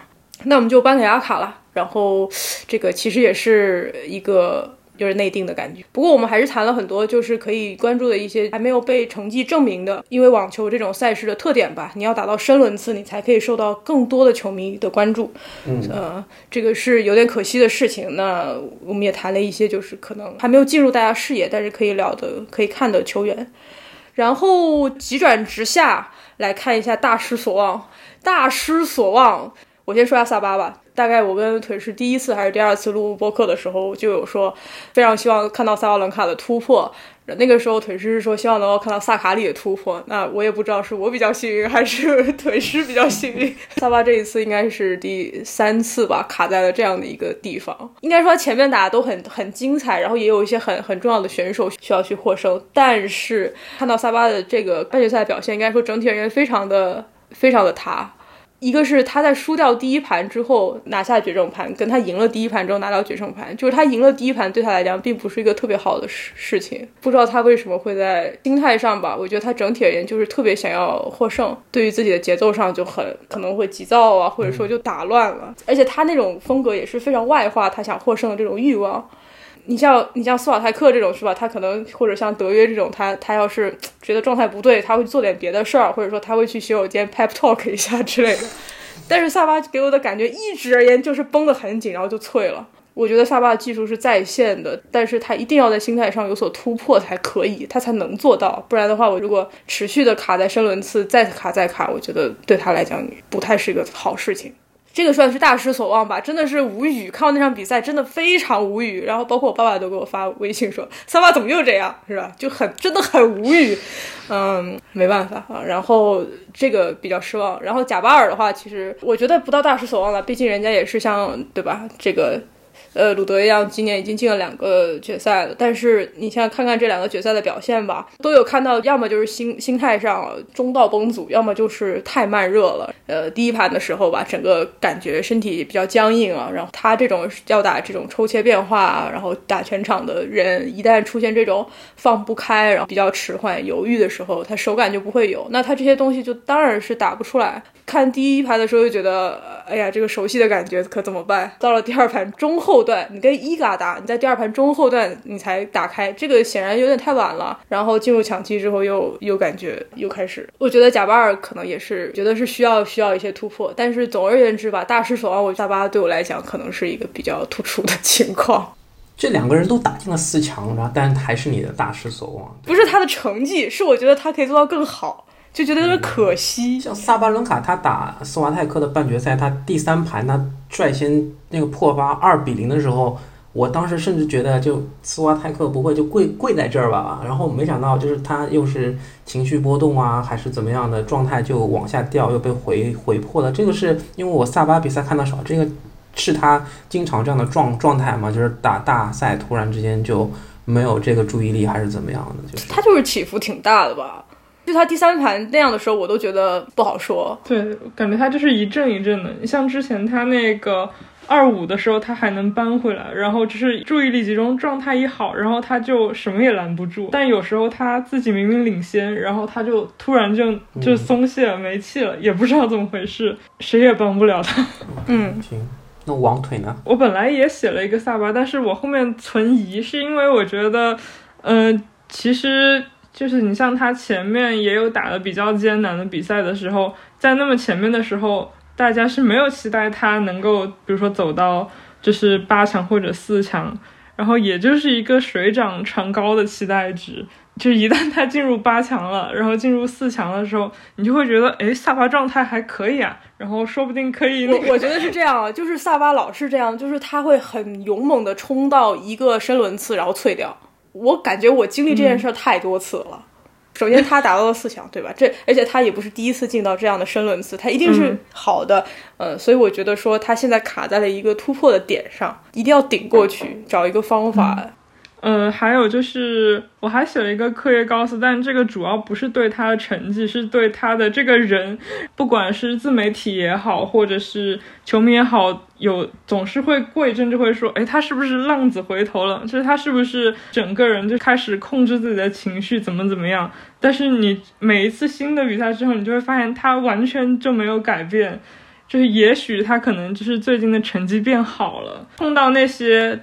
那我们就颁给阿卡了，然后这个其实也是一个就是内定的感觉。不过我们还是谈了很多，就是可以关注的一些还没有被成绩证明的，因为网球这种赛事的特点吧，你要打到深轮次，你才可以受到更多的球迷的关注。嗯，呃，这个是有点可惜的事情。那我们也谈了一些，就是可能还没有进入大家视野，但是可以聊的、可以看的球员。然后急转直下来看一下大失所望，大失所望。我先说一下萨巴吧。大概我跟腿是第一次还是第二次录播客的时候，就有说非常希望看到萨瓦伦卡的突破。那个时候腿师是说希望能够看到萨卡里的突破。那我也不知道是我比较幸运还是 腿师比较幸运。萨巴这一次应该是第三次吧，卡在了这样的一个地方。应该说前面打的都很很精彩，然后也有一些很很重要的选手需要去获胜。但是看到萨巴的这个半决赛表现，应该说整体而言非常的非常的塌。一个是他在输掉第一盘之后拿下决胜盘，跟他赢了第一盘之后拿到决胜盘，就是他赢了第一盘对他来讲并不是一个特别好的事事情。不知道他为什么会在心态上吧，我觉得他整体而言就是特别想要获胜，对于自己的节奏上就很可能会急躁啊，或者说就打乱了。而且他那种风格也是非常外化，他想获胜的这种欲望。你像你像斯瓦泰克这种是吧？他可能或者像德约这种，他他要是觉得状态不对，他会做点别的事儿，或者说他会去洗手间 pep talk 一下之类的。但是萨巴给我的感觉一直而言就是绷得很紧，然后就脆了。我觉得萨巴的技术是在线的，但是他一定要在心态上有所突破才可以，他才能做到。不然的话，我如果持续的卡在深轮次，再卡再卡，我觉得对他来讲不太是一个好事情。这个算是大失所望吧，真的是无语。看到那场比赛，真的非常无语。然后包括我爸爸都给我发微信说：“三娃怎么又这样？是吧？”就很真的很无语。嗯，没办法啊。然后这个比较失望。然后贾巴尔的话，其实我觉得不到大失所望了，毕竟人家也是像对吧？这个。呃，鲁德一样，今年已经进了两个决赛了。但是你现在看看这两个决赛的表现吧，都有看到，要么就是心心态上中道崩殂，要么就是太慢热了。呃，第一盘的时候吧，整个感觉身体比较僵硬啊。然后他这种要打这种抽切变化，然后打全场的人，一旦出现这种放不开，然后比较迟缓、犹豫的时候，他手感就不会有。那他这些东西就当然是打不出来。看第一盘的时候就觉得，哎呀，这个熟悉的感觉可怎么办？到了第二盘中后段，你跟伊嘎打，你在第二盘中后段你才打开，这个显然有点太晚了。然后进入抢七之后，又又感觉又开始。我觉得贾巴尔可能也是觉得是需要需要一些突破，但是总而言之吧，大失所望。我大巴对我来讲可能是一个比较突出的情况。这两个人都打进了四强，然后但还是你的大失所望。不是他的成绩，是我觉得他可以做到更好。就觉得有点可惜。像萨巴伦卡，他打斯瓦泰克的半决赛，他第三盘他率先那个破发二比零的时候，我当时甚至觉得就斯瓦泰克不会就跪跪在这儿吧，然后没想到就是他又是情绪波动啊，还是怎么样的状态就往下掉，又被回回破了。这个是因为我萨巴比赛看的少，这个是他经常这样的状状态嘛，就是打大赛突然之间就没有这个注意力，还是怎么样的？就是他就是起伏挺大的吧。就他第三盘那样的时候，我都觉得不好说。对，感觉他就是一阵一阵的。你像之前他那个二五的时候，他还能扳回来，然后就是注意力集中，状态一好，然后他就什么也拦不住。但有时候他自己明明领先，然后他就突然就就松懈了，没气了，也不知道怎么回事，谁也帮不了他。嗯，行，那王腿呢？我本来也写了一个萨巴，但是我后面存疑，是因为我觉得，嗯，其实。就是你像他前面也有打的比较艰难的比赛的时候，在那么前面的时候，大家是没有期待他能够，比如说走到就是八强或者四强，然后也就是一个水涨船高的期待值。就一旦他进入八强了，然后进入四强的时候，你就会觉得，哎，萨巴状态还可以啊，然后说不定可以。我 我觉得是这样，就是萨巴老是这样，就是他会很勇猛的冲到一个深轮次，然后脆掉。我感觉我经历这件事太多次了。首先，他达到了四强，对吧？这而且他也不是第一次进到这样的深轮次，他一定是好的。呃，所以我觉得说他现在卡在了一个突破的点上，一定要顶过去，找一个方法。呃，还有就是，我还写了一个课业高斯，但这个主要不是对他的成绩，是对他的这个人，不管是自媒体也好，或者是球迷也好，有总是会过一阵就会说，哎，他是不是浪子回头了？就是他是不是整个人就开始控制自己的情绪，怎么怎么样？但是你每一次新的比赛之后，你就会发现他完全就没有改变。就是也许他可能就是最近的成绩变好了，碰到那些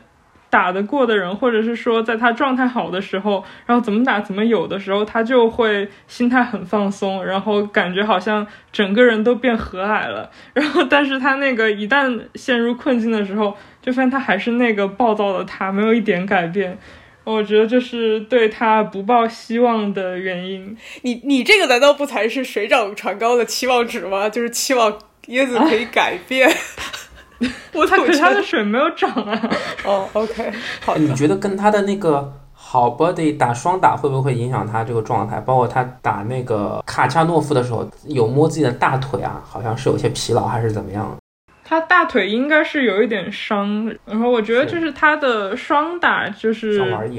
打得过的人，或者是说在他状态好的时候，然后怎么打怎么有的时候，他就会心态很放松，然后感觉好像整个人都变和蔼了。然后，但是他那个一旦陷入困境的时候，就发现他还是那个暴躁的他，没有一点改变。我觉得这是对他不抱希望的原因。你你这个难道不才是水涨船高的期望值吗？就是期望椰子可以改变。我他可是觉得他的水没有涨啊。哦，OK，好。你觉得跟他的那个好 body 打双打会不会影响他这个状态？包括他打那个卡恰诺夫的时候，有摸自己的大腿啊，好像是有些疲劳还是怎么样？他大腿应该是有一点伤，然后我觉得就是他的双打就是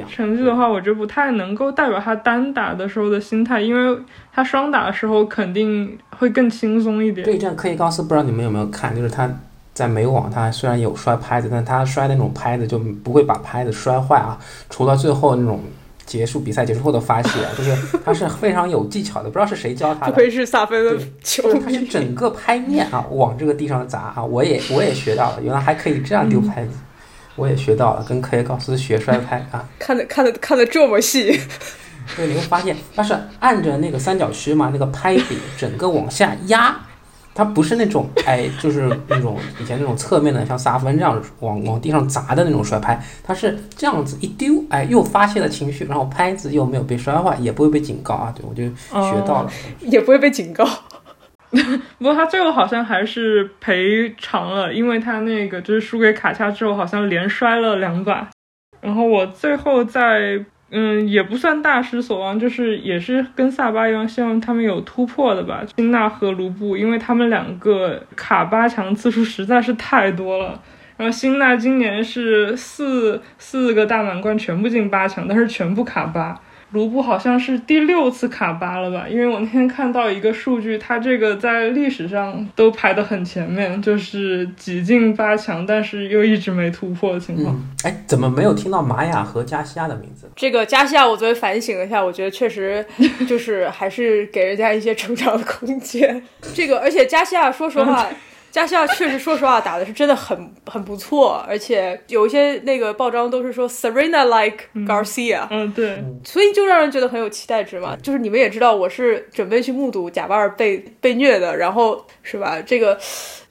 成绩的话，我觉得不太能够代表他单打的时候的心态，因为他双打的时候肯定会更轻松一点。对战科伊高斯，不知道你们有没有看？就是他在美网，他虽然有摔拍子，但他摔那种拍子就不会把拍子摔坏啊。除了最后那种结束比赛结束后的发泄啊，就是他是非常有技巧的，不知道是谁教他的。不愧是萨菲的对球就是他是。整个拍面啊往这个地上砸啊，我也我也学到了，原来还可以这样丢拍子，我也学到了，跟科耶高斯学摔拍啊。看的看的看的这么细，对，你会发现它是按着那个三角区嘛，那个拍柄整个往下压，它不是那种哎，就是那种以前那种侧面的像萨芬这样往往地上砸的那种摔拍，它是这样子一丢，哎，又发泄了情绪，然后拍子又没有被摔坏，也不会被警告啊。对，我就学到了。也不会被警告。不过他最后好像还是赔偿了，因为他那个就是输给卡恰之后，好像连摔了两把。然后我最后在嗯，也不算大失所望，就是也是跟萨巴一样，希望他们有突破的吧。辛纳和卢布，因为他们两个卡八强次数实在是太多了。然后辛纳今年是四四个大满贯全部进八强，但是全部卡八。卢布好像是第六次卡八了吧？因为我那天看到一个数据，它这个在历史上都排得很前面，就是几进八强，但是又一直没突破的情况。嗯，哎，怎么没有听到玛雅和加西亚的名字？这个加西亚，我昨天反省了一下，我觉得确实就是还是给人家一些成长的空间。这个，而且加西亚，说实话。加西亚确实，说实话，打的是真的很很不错，而且有一些那个报章都是说 Serena like Garcia，、嗯，对，所以就让人觉得很有期待值嘛。就是你们也知道，我是准备去目睹贾巴尔被被虐的，然后是吧？这个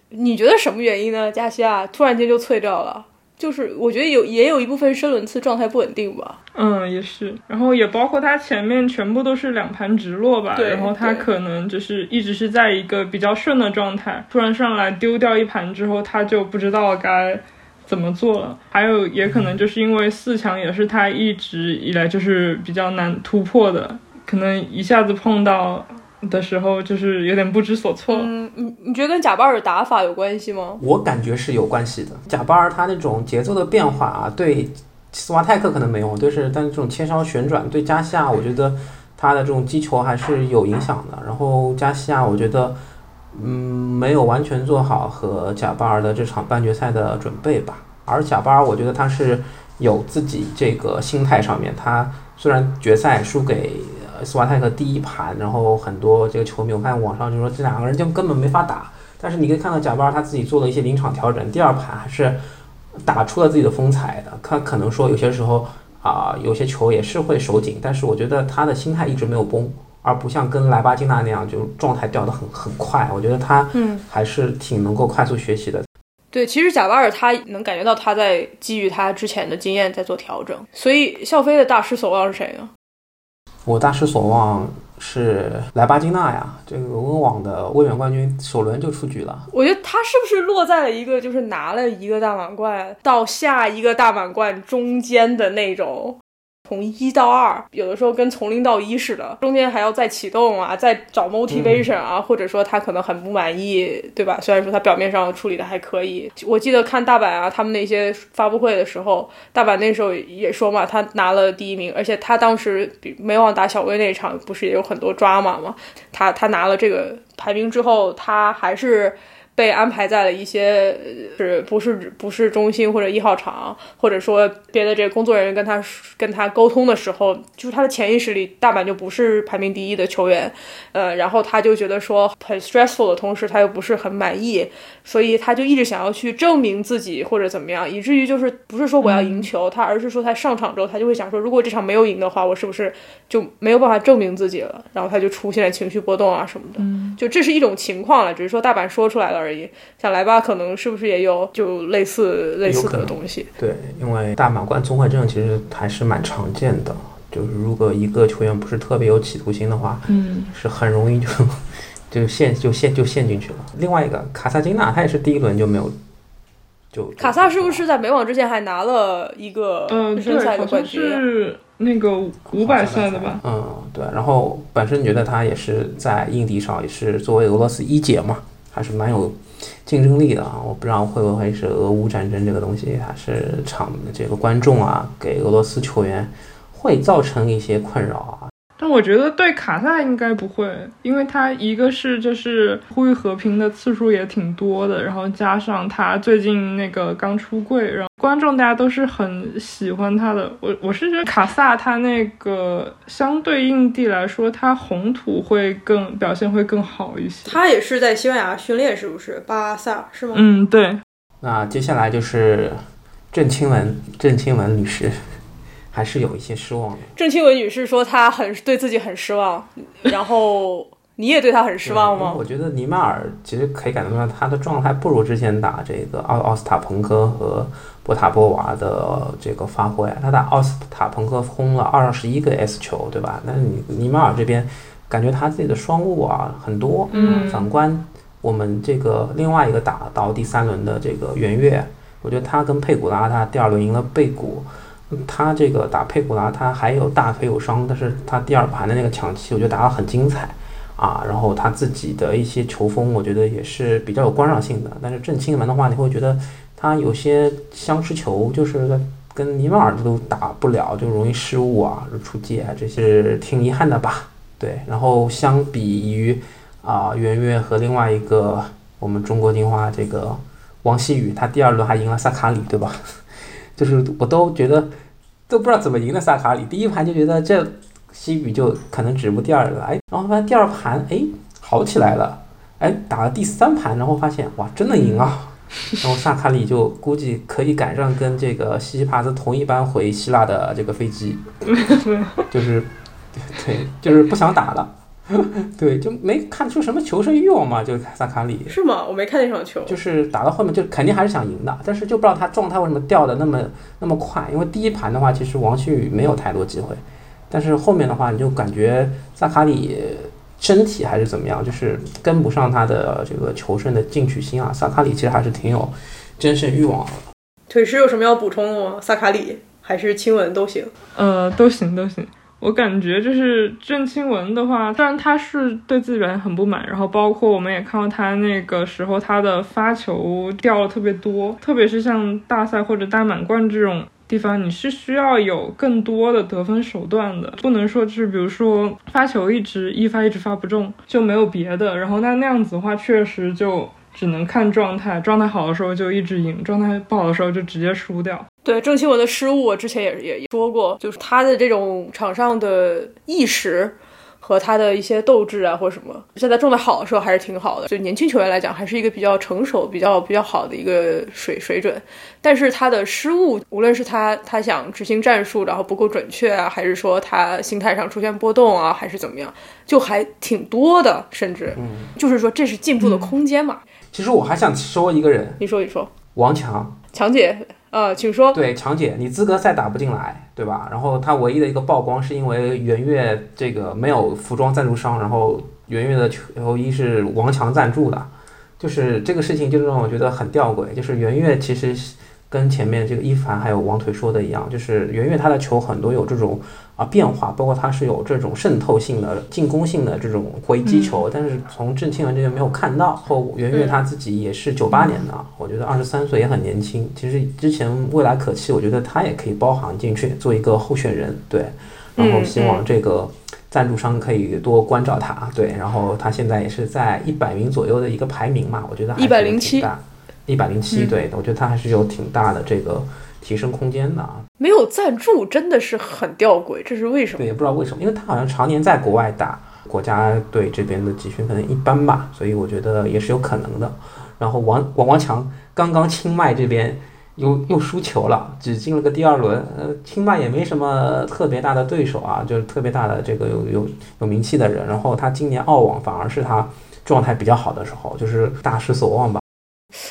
你觉得什么原因呢？加西亚突然间就脆掉了，就是我觉得有也有一部分深轮次状态不稳定吧。嗯，也是，然后也包括他前面全部都是两盘直落吧，对然后他可能就是一直是在一个比较顺的状态，突然上来丢掉一盘之后，他就不知道该怎么做了。还有也可能就是因为四强也是他一直以来就是比较难突破的，可能一下子碰到的时候就是有点不知所措。嗯，你你觉得跟贾巴尔打法有关系吗？我感觉是有关系的。贾巴尔他那种节奏的变化啊，对斯瓦泰克可能没有，就是但这种切削旋转对加西亚，我觉得他的这种击球还是有影响的。然后加西亚，我觉得嗯没有完全做好和贾巴尔的这场半决赛的准备吧。而贾巴尔，我觉得他是有自己这个心态上面，他虽然决赛输给呃斯瓦泰克第一盘，然后很多这个球迷我看网上就说这两个人就根本没法打。但是你可以看到贾巴尔他自己做了一些临场调整，第二盘还是打出了自己的风采的。他可能说有些时候啊、有些球也是会手紧，但是我觉得他的心态一直没有崩，而不像跟莱巴金娜那样就状态掉得很很快。我觉得他嗯，还是挺能够快速学习的。对，其实贾巴尔他能感觉到他在基于他之前的经验在做调整，所以笑飞的大失所望是谁呢？我大失所望是莱巴金娜呀，这个温网的卫冕冠军首轮就出局了。我觉得他是不是落在了一个就是拿了一个大满贯到下一个大满贯中间的那种从一到二，有的时候跟从零到一似的，中间还要再启动啊，再找 motivation 啊，或者说他可能很不满意，对吧？虽然说他表面上处理的还可以，我记得看大阪啊，他们那些发布会的时候，大阪那时候也说嘛，他拿了第一名，而且他当时比美网打小威那场不是也有很多抓马嘛，他他拿了这个排名之后，他还是。被安排在了一些是不是不是中心或者一号场，或者说别的这个工作人员跟他跟他沟通的时候，就是他的潜意识里大阪就不是排名第一的球员，呃，然后他就觉得说很 stressful 的同时他又不是很满意，所以他就一直想要去证明自己或者怎么样，以至于就是不是说我要赢球，他而是说他上场之后他就会想说，如果这场没有赢的话，我是不是就没有办法证明自己了？然后他就出现了情绪波动啊什么的，就这是一种情况了，只是说大阪说出来了。而已，想来吧，可能是不是也有就类似类似的东西？对，因为大满贯综合症其实还是蛮常见的。就是如果一个球员不是特别有企图心的话，嗯，是很容易就就陷就陷就陷进去了。另外一个卡萨金娜，他也是第一轮就没有就卡萨是不是在美网之前还拿了一个嗯，热身赛对，好像的冠军？是那个五百赛的吧？嗯，对。然后本身觉得他也是在硬地上也是作为俄罗斯一姐嘛，还是蛮有竞争力的啊。我不知道会不会是俄乌战争这个东西，还是场这个观众啊，给俄罗斯球员会造成一些困扰啊。但我觉得对卡萨应该不会，因为他一个是就是呼吁和平的次数也挺多的，然后加上他最近那个刚出柜，然后观众大家都是很喜欢他的。我我是觉得卡萨他那个相对应地来说，他红土会更表现会更好一些。他也是在西班牙训练，是不是？巴萨是吗？嗯，对，那接下来就是郑钦文，郑钦文女士还是有一些失望的。郑钦文女士说她很对自己很失望，然后你也对她很失望吗我？觉得尼马尔其实可以感觉出来，他的状态不如之前打这个奥奥斯塔彭科和波塔波娃的这个发挥。他打奥斯塔彭科轰了二十一个 S 球，对吧？但是你尼马尔这边感觉他自己的双误啊很多。嗯反观我们这个另外一个打到第三轮的这个圆月，我觉得他跟佩古拉，他第二轮赢了贝古。他这个打佩古拉，他还有大腿有伤，但是他第二盘的那个抢七，我觉得打得很精彩啊。然后他自己的一些球风，我觉得也是比较有观赏性的。但是郑钦文的话，你会觉得他有些相持球，就是跟尼马尔都打不了，就容易失误啊、出界啊，这是挺遗憾的吧？对。然后相比于啊圆月和另外一个我们中国金花这个王希雨，他第二轮还赢了萨卡里，对吧？就是我都觉得都不知道怎么赢的萨卡里，第一盘就觉得这西语就可能止步第二了，哎，然后发现第二盘哎好起来了，哎打了第三盘，然后发现哇真的赢啊，然后萨卡里就估计可以赶上跟这个西西帕斯同一班回希腊的这个飞机，就是对，就是不想打了，对，就没看出什么求胜欲望嘛，就萨卡里。是吗？我没看那场球。就是打到后面就肯定还是想赢的，但是就不知道他状态为什么掉的那么那么快。因为第一盘的话，其实王旭宇没有太多机会，但是后面的话你就感觉萨卡里身体还是怎么样，就是跟不上他的这个求胜的进取心啊。萨卡里其实还是挺有争胜欲望的。腿师有什么要补充的吗？萨卡里还是亲吻都行。呃，都行都行。我感觉就是郑钦文的话，虽然他是对自己表现很不满，然后包括我们也看到他那个时候他的发球掉了特别多，特别是像大赛或者大满贯这种地方，你是需要有更多的得分手段的，不能说就是比如说发球一直一发一直发不中就没有别的，然后那那样子的话确实就只能看状态，状态好的时候就一直赢，状态不好的时候就直接输掉。对郑钦文的失误，我之前也也也说过，就是他的这种场上的意识和他的一些斗志啊，或者什么，现在状态好的时候还是挺好的。就年轻球员来讲，还是一个比较成熟、比较比较好的一个水水准。但是他的失误，无论是他他想执行战术，然后不够准确啊，还是说他心态上出现波动啊，还是怎么样，就还挺多的，甚至就是说这是进步的空间嘛。其实我还想说一个人，你说一说，王强。强姐，呃，请说。对，强姐，你资格赛打不进来，对吧？然后他唯一的一个曝光是因为圆月这个没有服装赞助商，然后圆月的球衣是王强赞助的，就是这个事情就让我觉得很吊诡。就是圆月其实跟前面这个一凡还有王腿说的一样，就是圆月他的球很多有这种啊变化，包括他是有这种渗透性的、进攻性的这种回击球，但是从郑钦文这边没有看到。后圆月他自己也是九八年的，我觉得二十三岁也很年轻。其实之前未来可期，我觉得他也可以包含进去做一个候选人。对，然后希望这个赞助商可以多关照他。对，然后他现在也是在一百名左右的一个排名嘛，我觉得还是107挺大。一百零七，对，我觉得他还是有挺大的这个提升空间的啊。没有赞助真的是很吊诡，这是为什么对，？也不知道为什么，因为他好像常年在国外打，国家队这边的集训可能一般吧，所以我觉得也是有可能的。然后王王王强刚刚清迈这边又又输球了，只进了个第二轮。呃，清迈也没什么特别大的对手啊，就是特别大的这个有有有名气的人。然后他今年澳网反而是他状态比较好的时候，就是大失所望吧。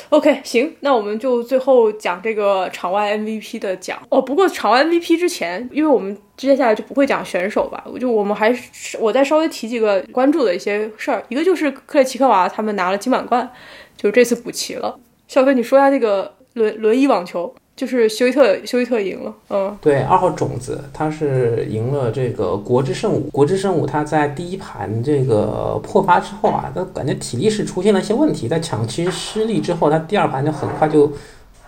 OK，行，那我们就最后讲这个场外 MVP 的奖哦。不过场外 MVP 之前，因为我们接下来就不会讲选手吧，我就我们还是我再稍微提几个关注的一些事儿。一个就是克雷奇科娃他们拿了金满贯，就这次补齐了。笑飞，你说一下那个轮轮椅网球，就是休伊特休伊特赢了，嗯，对，二号种子他是赢了这个国之圣武。国之圣武他在第一盘这个破发之后啊，他感觉体力是出现了一些问题，在抢七失利之后，他第二盘就很快就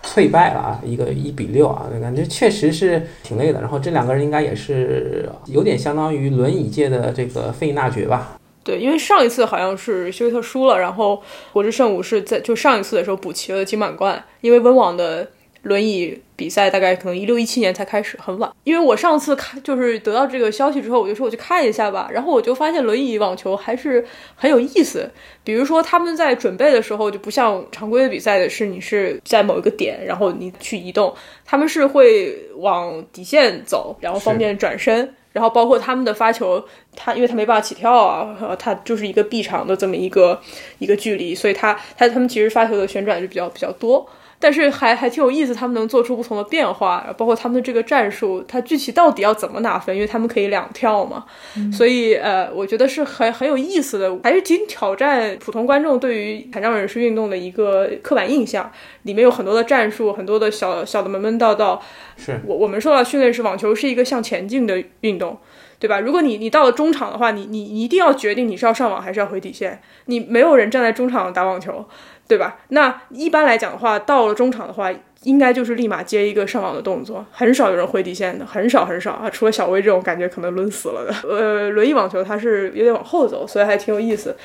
脆败了啊，一个一比六啊，感觉确实是挺累的。然后这两个人应该也是有点相当于轮椅界的这个费纳爵吧。对，因为上一次好像是休伊特输了，然后国之圣武是在就上一次的时候补齐了金满贯，因为温网的轮椅比赛大概可能一六一七年才开始，很晚。因为我上次看就是得到这个消息之后，我就说我去看一下吧，然后我就发现轮椅网球还是很有意思。比如说他们在准备的时候就不像常规的比赛的是你是在某一个点，然后你去移动，他们是会往底线走，然后方便转身。然后包括他们的发球，他因为他没办法起跳啊，呃，他就是一个臂长的这么一个一个距离，所以他他他们其实发球的旋转就比较比较多，但是还还挺有意思，他们能做出不同的变化，包括他们的这个战术，他具体到底要怎么拿分，因为他们可以两跳嘛，所以呃，我觉得是很很有意思的，还是挺挑战普通观众对于残障人士运动的一个刻板印象，里面有很多的战术，很多的小小的门门道道，是。我我们受到训练是网球是一个向前进的运动，对吧？如果你你到了中场的话，你你一定要决定你是要上网还是要回底线，你没有人站在中场打网球，对吧？那一般来讲的话，到了中场的话，应该就是立马接一个上网的动作，很少有人回底线的，很少很少啊，除了小威这种感觉可能抡死了的。呃，轮椅网球它是有点往后走，所以还挺有意思。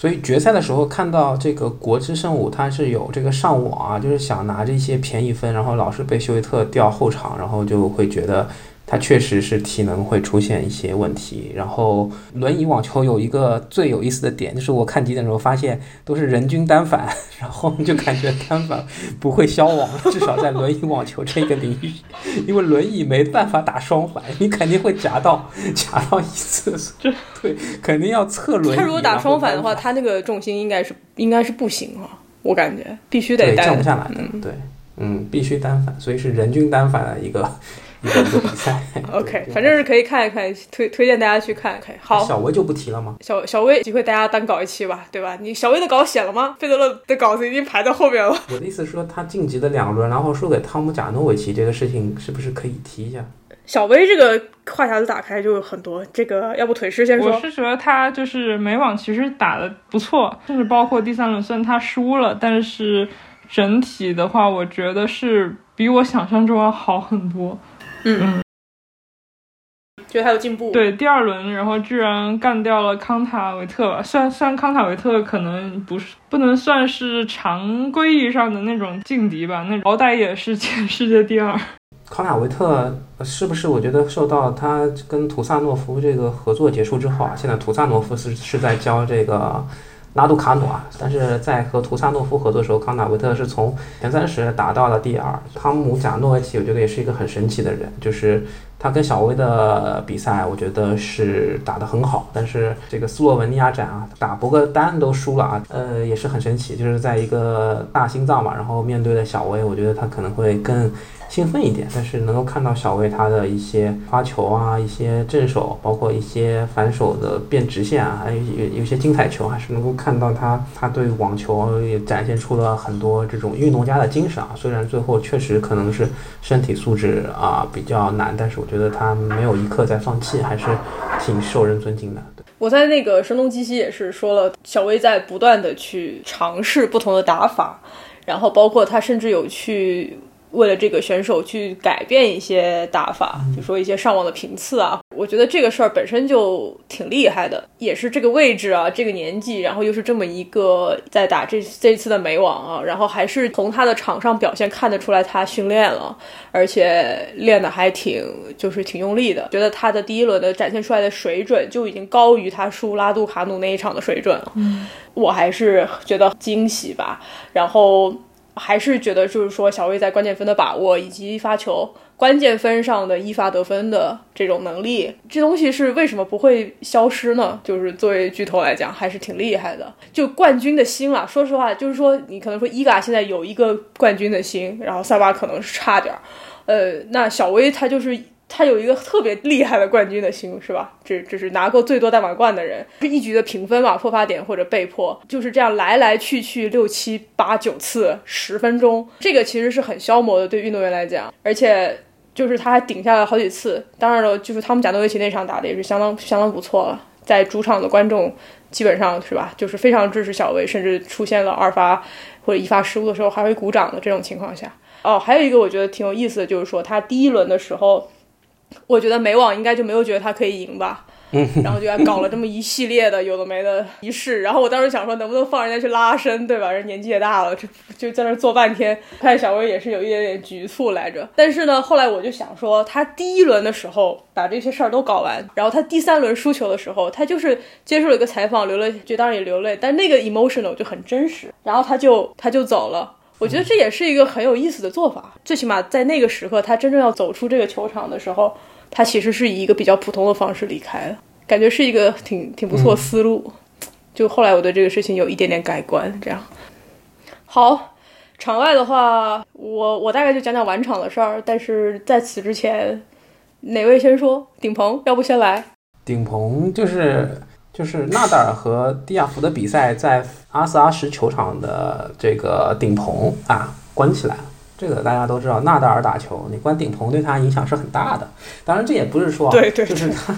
所以决赛的时候看到这个国之圣武，他是有这个上网啊，就是想拿这些便宜分，然后老是被休伊特调后场，然后就会觉得他确实是体能会出现一些问题。然后轮椅网球有一个最有意思的点，就是我看集锦的时候发现都是人均单反，然后就感觉单反不会消亡，至少在轮椅网球这个领域，因为轮椅没办法打双反，你肯定会夹到夹到一次，对，肯定要侧轮椅。他如果打双反的话，单他那个重心应该是应该是不行啊，我感觉必须得降不下来的，对，嗯，必须单反，所以是人均单反的一个一个一个比赛。OK，反正是可以看一看，推推荐大家去看看。好，小薇就不提了吗？小小薇，机会大家单搞一期吧，对吧？你小薇的稿写了吗？费德勒的稿子已经排在后面了。我的意思是说，他晋级的两轮，然后输给汤姆贾诺维奇这个事情，是不是可以提一下？小薇这个话匣子打开就有很多，这个要不腿师先说。我是觉得他就是美网其实打的不错，甚至包括第三轮虽然他输了，但是整体的话，我觉得是比我想象中要好很多。觉得他有进步。，对，第二轮然后居然干掉了康塔维特吧，虽然虽然康塔维特可能不是不能算是常规意义上的那种劲敌吧，那好歹也是全世界第二。康塔维特呃是不是？我觉得受到他跟图萨诺夫这个合作结束之后啊，现在图萨诺夫是是在教这个拉杜卡努啊，但是在和图萨诺夫合作的时候，康纳维特是从前三十打到了第二。汤姆贾诺维奇，我觉得也是一个很神奇的人，就是他跟小威的比赛，我觉得是打得很好，但是这个斯洛文尼亚展啊，打博格丹都输了啊，呃，也是很神奇，就是在一个大心脏嘛，然后面对的小威，我觉得他可能会更。兴奋一点。但是能够看到小威他的一些发球啊，一些正手，包括一些反手的变直线啊，还有有有些精彩球，还是能够看到他他对网球也展现出了很多这种运动家的精神啊。虽然最后确实可能是身体素质啊比较难，但是我觉得他没有一刻在放弃，还是挺受人尊敬的。我在那个声东击西也是说了，小威在不断的去尝试不同的打法，然后包括他甚至有去为了这个选手去改变一些打法，比如说一些上网的频次啊。我觉得这个事儿本身就挺厉害的，也是这个位置啊，这个年纪，然后又是这么一个在打这这次的美网啊，然后还是从他的场上表现看得出来他训练了，而且练的还挺就是挺用力的。觉得他的第一轮的展现出来的水准就已经高于他输拉杜卡努那一场的水准了，我还是觉得惊喜吧。然后还是觉得就是说小威在关键分的把握以及发球。关键分上的一发得分的这种能力，这东西是为什么不会消失呢？就是作为巨头来讲，还是挺厉害的。就冠军的心啊，说实话，就是说你可能说伊嘎现在有一个冠军的心，然后萨巴可能是差点儿，呃，那小威他就是他有一个特别厉害的冠军的心，是吧？这这是拿过最多大满贯的人，是一局的评分嘛，破发点或者被迫，就是这样来来去去六七八九次，十分钟，这个其实是很消磨的，对运动员来讲，而且。就是他还顶下来好几次，当然了，就是他们贾诺维奇那场打的也是相当相当不错了，在主场的观众基本上是吧，就是非常支持小威，甚至出现了二发或者一发失误的时候还会鼓掌的这种情况下。哦，还有一个我觉得挺有意思的，就是说他第一轮的时候，我觉得美网应该就没有觉得他可以赢吧。然后就搞了这么一系列的有的没的仪式，然后我当时想说能不能放人家去拉伸，对吧？人年纪也大了，就就在那坐半天。看小薇也是有一点点局促来着，但是呢，后来我就想说，他第一轮的时候把这些事儿都搞完，然后他第三轮输球的时候，他就是接受了一个采访，流了，就当然也流泪，但那个 emotional 就很真实，然后他就他就走了。我觉得这也是一个很有意思的做法，最起码在那个时刻，他真正要走出这个球场的时候。他其实是以一个比较普通的方式离开了，感觉是一个挺挺不错思路。就后来我对这个事情有一点点改观，这样。好，场外的话，我我大概就讲讲晚场的事儿。但是在此之前，哪位先说？顶棚，要不先来？顶棚就是就是纳达尔和蒂亚福的比赛，在阿斯阿什球场的这个顶棚啊关起来了。这个大家都知道，纳达尔打球，你关顶棚对他影响是很大的。当然，这也不是说，对对，就是他，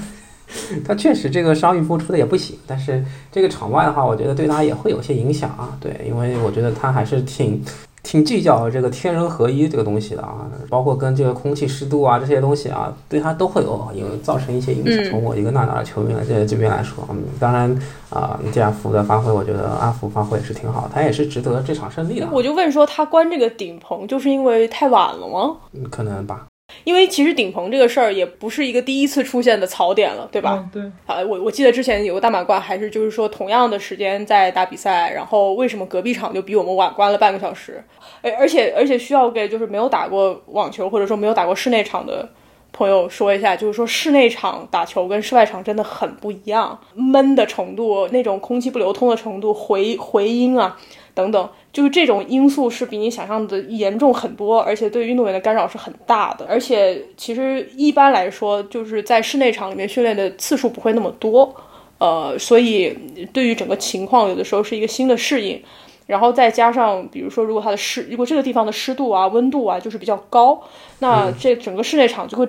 他确实这个伤愈复出的也不行。但是这个场外的话，我觉得对他也会有些影响啊。对，因为我觉得他还是挺。挺计较这个天人合一这个东西的啊，包括跟这个空气湿度啊这些东西啊，对他都会有有造成一些影响。从我一个纳达尔球员这这边来说，嗯，当然啊，蒂亚福的发挥，我觉得阿福发挥也是挺好，他也是值得这场胜利的。我就问说，他关这个顶棚就是因为太晚了吗？嗯，可能吧。因为其实顶棚这个事儿也不是一个第一次出现的槽点了，对吧？对。啊，我我记得之前有个大满贯，还是就是说同样的时间在打比赛，然后为什么隔壁场就比我们晚关了半个小时？而而且而且需要给就是没有打过网球或者说没有打过室内场的朋友说一下，就是说室内场打球跟室外场真的很不一样，闷的程度、那种空气不流通的程度、回回音啊等等。就是这种因素是比你想象的严重很多，而且对运动员的干扰是很大的。而且其实一般来说，就是在室内场里面训练的次数不会那么多，呃，所以对于整个情况，有的时候是一个新的适应。然后再加上，比如说，如果它的湿，如果这个地方的湿度啊、温度啊就是比较高，那这整个室内场就会。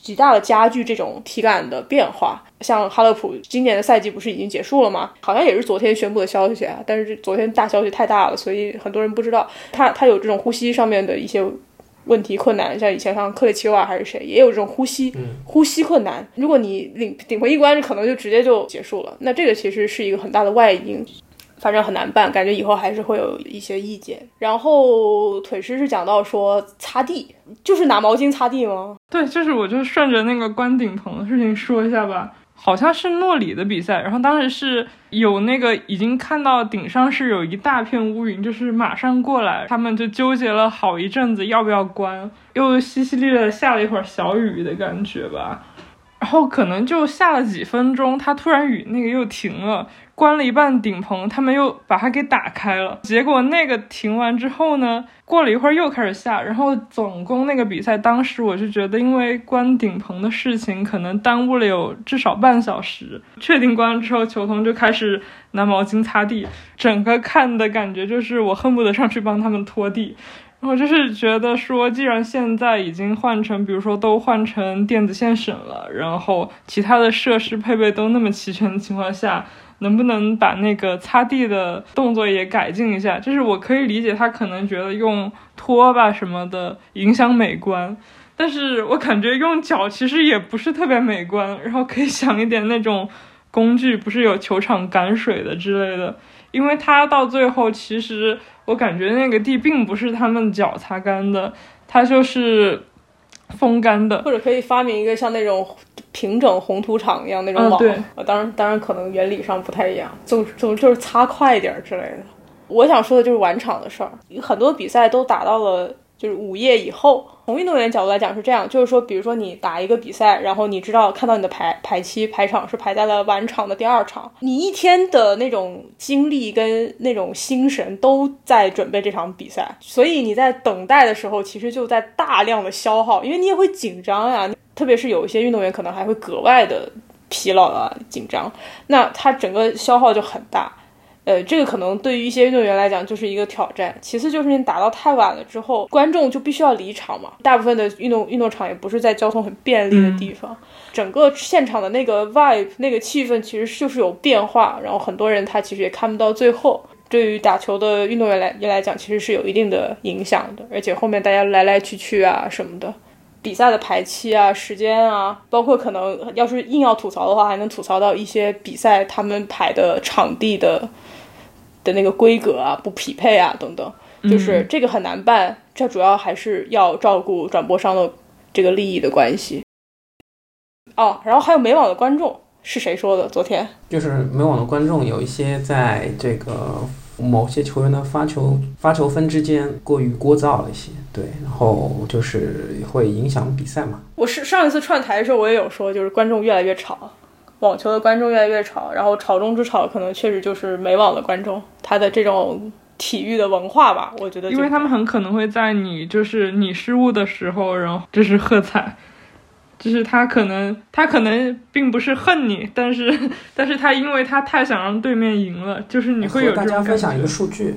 极大的加剧这种体感的变化，像哈勒普今年的赛季不是已经结束了吗？好像也是昨天宣布的消息啊。但是昨天大消息太大了，所以很多人不知道他他有这种呼吸上面的一些问题困难。像以前像克里奇瓦还是谁也有这种呼吸呼吸困难。如果你顶顶回一关，可能就直接就结束了。那这个其实是一个很大的外因。反正很难办，感觉以后还是会有一些意见。然后腿师是讲到说擦地，就是拿毛巾擦地吗？对，就是我就顺着那个关顶棚的事情说一下吧。好像是诺里的比赛，然后当时是有那个已经看到顶上是有一大片乌云，就是马上过来，他们就纠结了好一阵子要不要关，又淅淅沥沥的下了一会儿小雨的感觉吧。然后可能就下了几分钟，它突然雨那个又停了，关了一半顶棚，他们又把它给打开了。结果那个停完之后呢，过了一会儿又开始下，然后总共那个比赛当时我就觉得，因为关顶棚的事情可能耽误了有至少半小时。确定关了之后，球童就开始拿毛巾擦地，整个看的感觉就是我恨不得上去帮他们拖地。我就是觉得说，既然现在已经换成，比如说都换成电子线绳了，然后其他的设施配备都那么齐全的情况下，能不能把那个擦地的动作也改进一下？就是我可以理解他可能觉得用拖把什么的影响美观，但是我感觉用脚其实也不是特别美观，然后可以想一点那种工具，不是有球场赶水的之类的，因为它到最后其实。我感觉那个地并不是他们脚擦干的，它就是风干的，或者可以发明一个像那种平整红土场一样那种网。对，当然当然可能原理上不太一样，总总就是擦快一点之类的。我想说的就是晚场的事儿，很多比赛都打到了。就是午夜以后，从运动员角度来讲是这样，就是说，比如说你打一个比赛，然后你知道看到你的排排期排场是排在了晚场的第二场，你一天的那种精力跟那种心神都在准备这场比赛，所以你在等待的时候，其实就在大量的消耗，因为你也会紧张呀，特别是有一些运动员可能还会格外的疲劳啊紧张，那他整个消耗就很大。呃，这个可能对于一些运动员来讲就是一个挑战。其次就是你打到太晚了之后，观众就必须要离场嘛。大部分的运动运动场也不是在交通很便利的地方，整个现场的那个 vibe 那个气氛其实就是有变化。然后很多人他其实也看不到最后。对于打球的运动员来来讲，其实是有一定的影响的。而且后面大家来来去去啊什么的，比赛的排期啊、时间啊，包括可能要是硬要吐槽的话，还能吐槽到一些比赛他们排的场地的。的那个规格啊不匹配啊等等，就是这个很难办。这主要还是要照顾转播商的这个利益的关系。哦，然后还有美网的观众是谁说的？昨天就是美网的观众有一些在这个某些球员的发球发球分之间过于聒噪了一些，对，然后就是会影响比赛嘛。我是上一次串台的时候我也有说，就是观众越来越吵。网球的观众越来越吵，然后吵中之吵，可能确实就是美网的观众，他的这种体育的文化吧，我觉得，因为他们很可能会在你就是你失误的时候，然后就是喝彩，就是他可能他可能并不是恨你，但是 但是他因为他太想让对面赢了，就是你会有大家分享一个数据，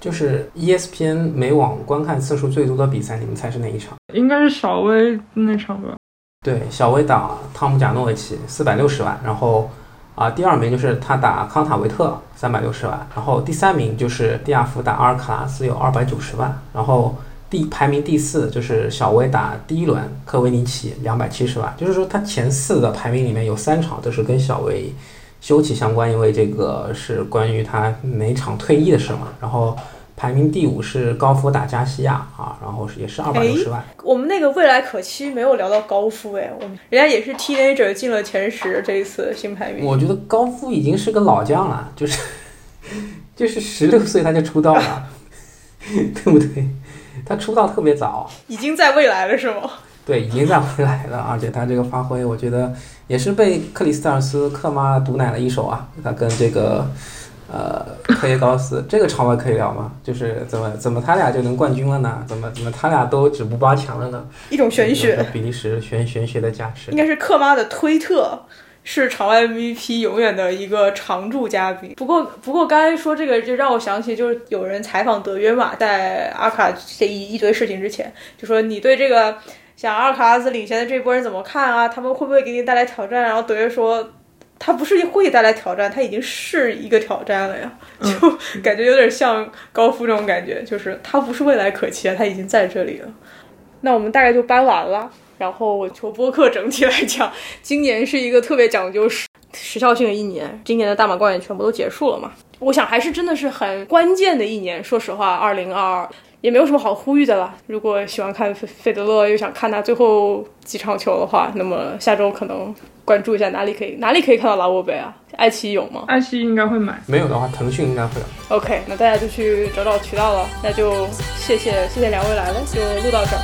就是 ESPN 美网观看次数最多的比赛，你们猜是哪一场？应该是小威那场吧。对，小威打汤姆贾诺维奇四百六十万，然后啊，第二名就是他打康塔维特三百六十万，然后第三名就是蒂亚福打阿尔卡拉斯有二百九十万，然后第排名第四就是小威打第一轮科维尼奇两百七十万，就是说他前四的排名里面有三场都是跟小威休戚相关，因为这个是关于他哪场退役的事嘛，然后。排名第五是高夫打加西亚啊，然后也是二百六十万。我们那个未来可期没有聊到高夫哎，我们人家也是 teenager 进了前十，这一次新排名。我觉得高夫已经是个老将了，就是 就是十六岁他就出道了，对不对？他出道特别早，已经在未来了是吗？对，已经在未来了，而且他这个发挥，我觉得也是被克里斯特尔斯克妈毒奶了一手啊，他跟这个。呃，科耶高斯 这个场外可以聊吗？就是怎么怎么他俩就能冠军了呢？怎么怎么他俩都止步八强了呢？一种玄学，比利时玄玄学的加持。应该是克妈的推特是场外 MVP 永远的一个常驻嘉宾。不过不过刚才说这个就让我想起，就是有人采访德约嘛，在阿卡这一一堆事情之前，就说你对这个想阿尔卡拉斯领先的这波人怎么看啊？他们会不会给你带来挑战？然后德约说。他不是会带来挑战，它已经是一个挑战了呀，就感觉有点像高夫这种感觉，就是它不是未来可期啊，他已经在这里了。那我们大概就搬完了，然后我求播客整体来讲，今年是一个特别讲究时时效性的一年，今年的大满贯也全部都结束了嘛，我想还是真的是很关键的一年。说实话，二零二二也没有什么好呼吁的了。如果喜欢看费费德勒又想看他最后几场球的话，那么下周可能。关注一下哪里可以哪里可以看到拉沃杯啊？爱奇艺有吗？爱奇艺应该会买，没有的话腾讯应该会。OK，那大家就去找找渠道了。那就谢谢谢谢两位来了，就录到这儿。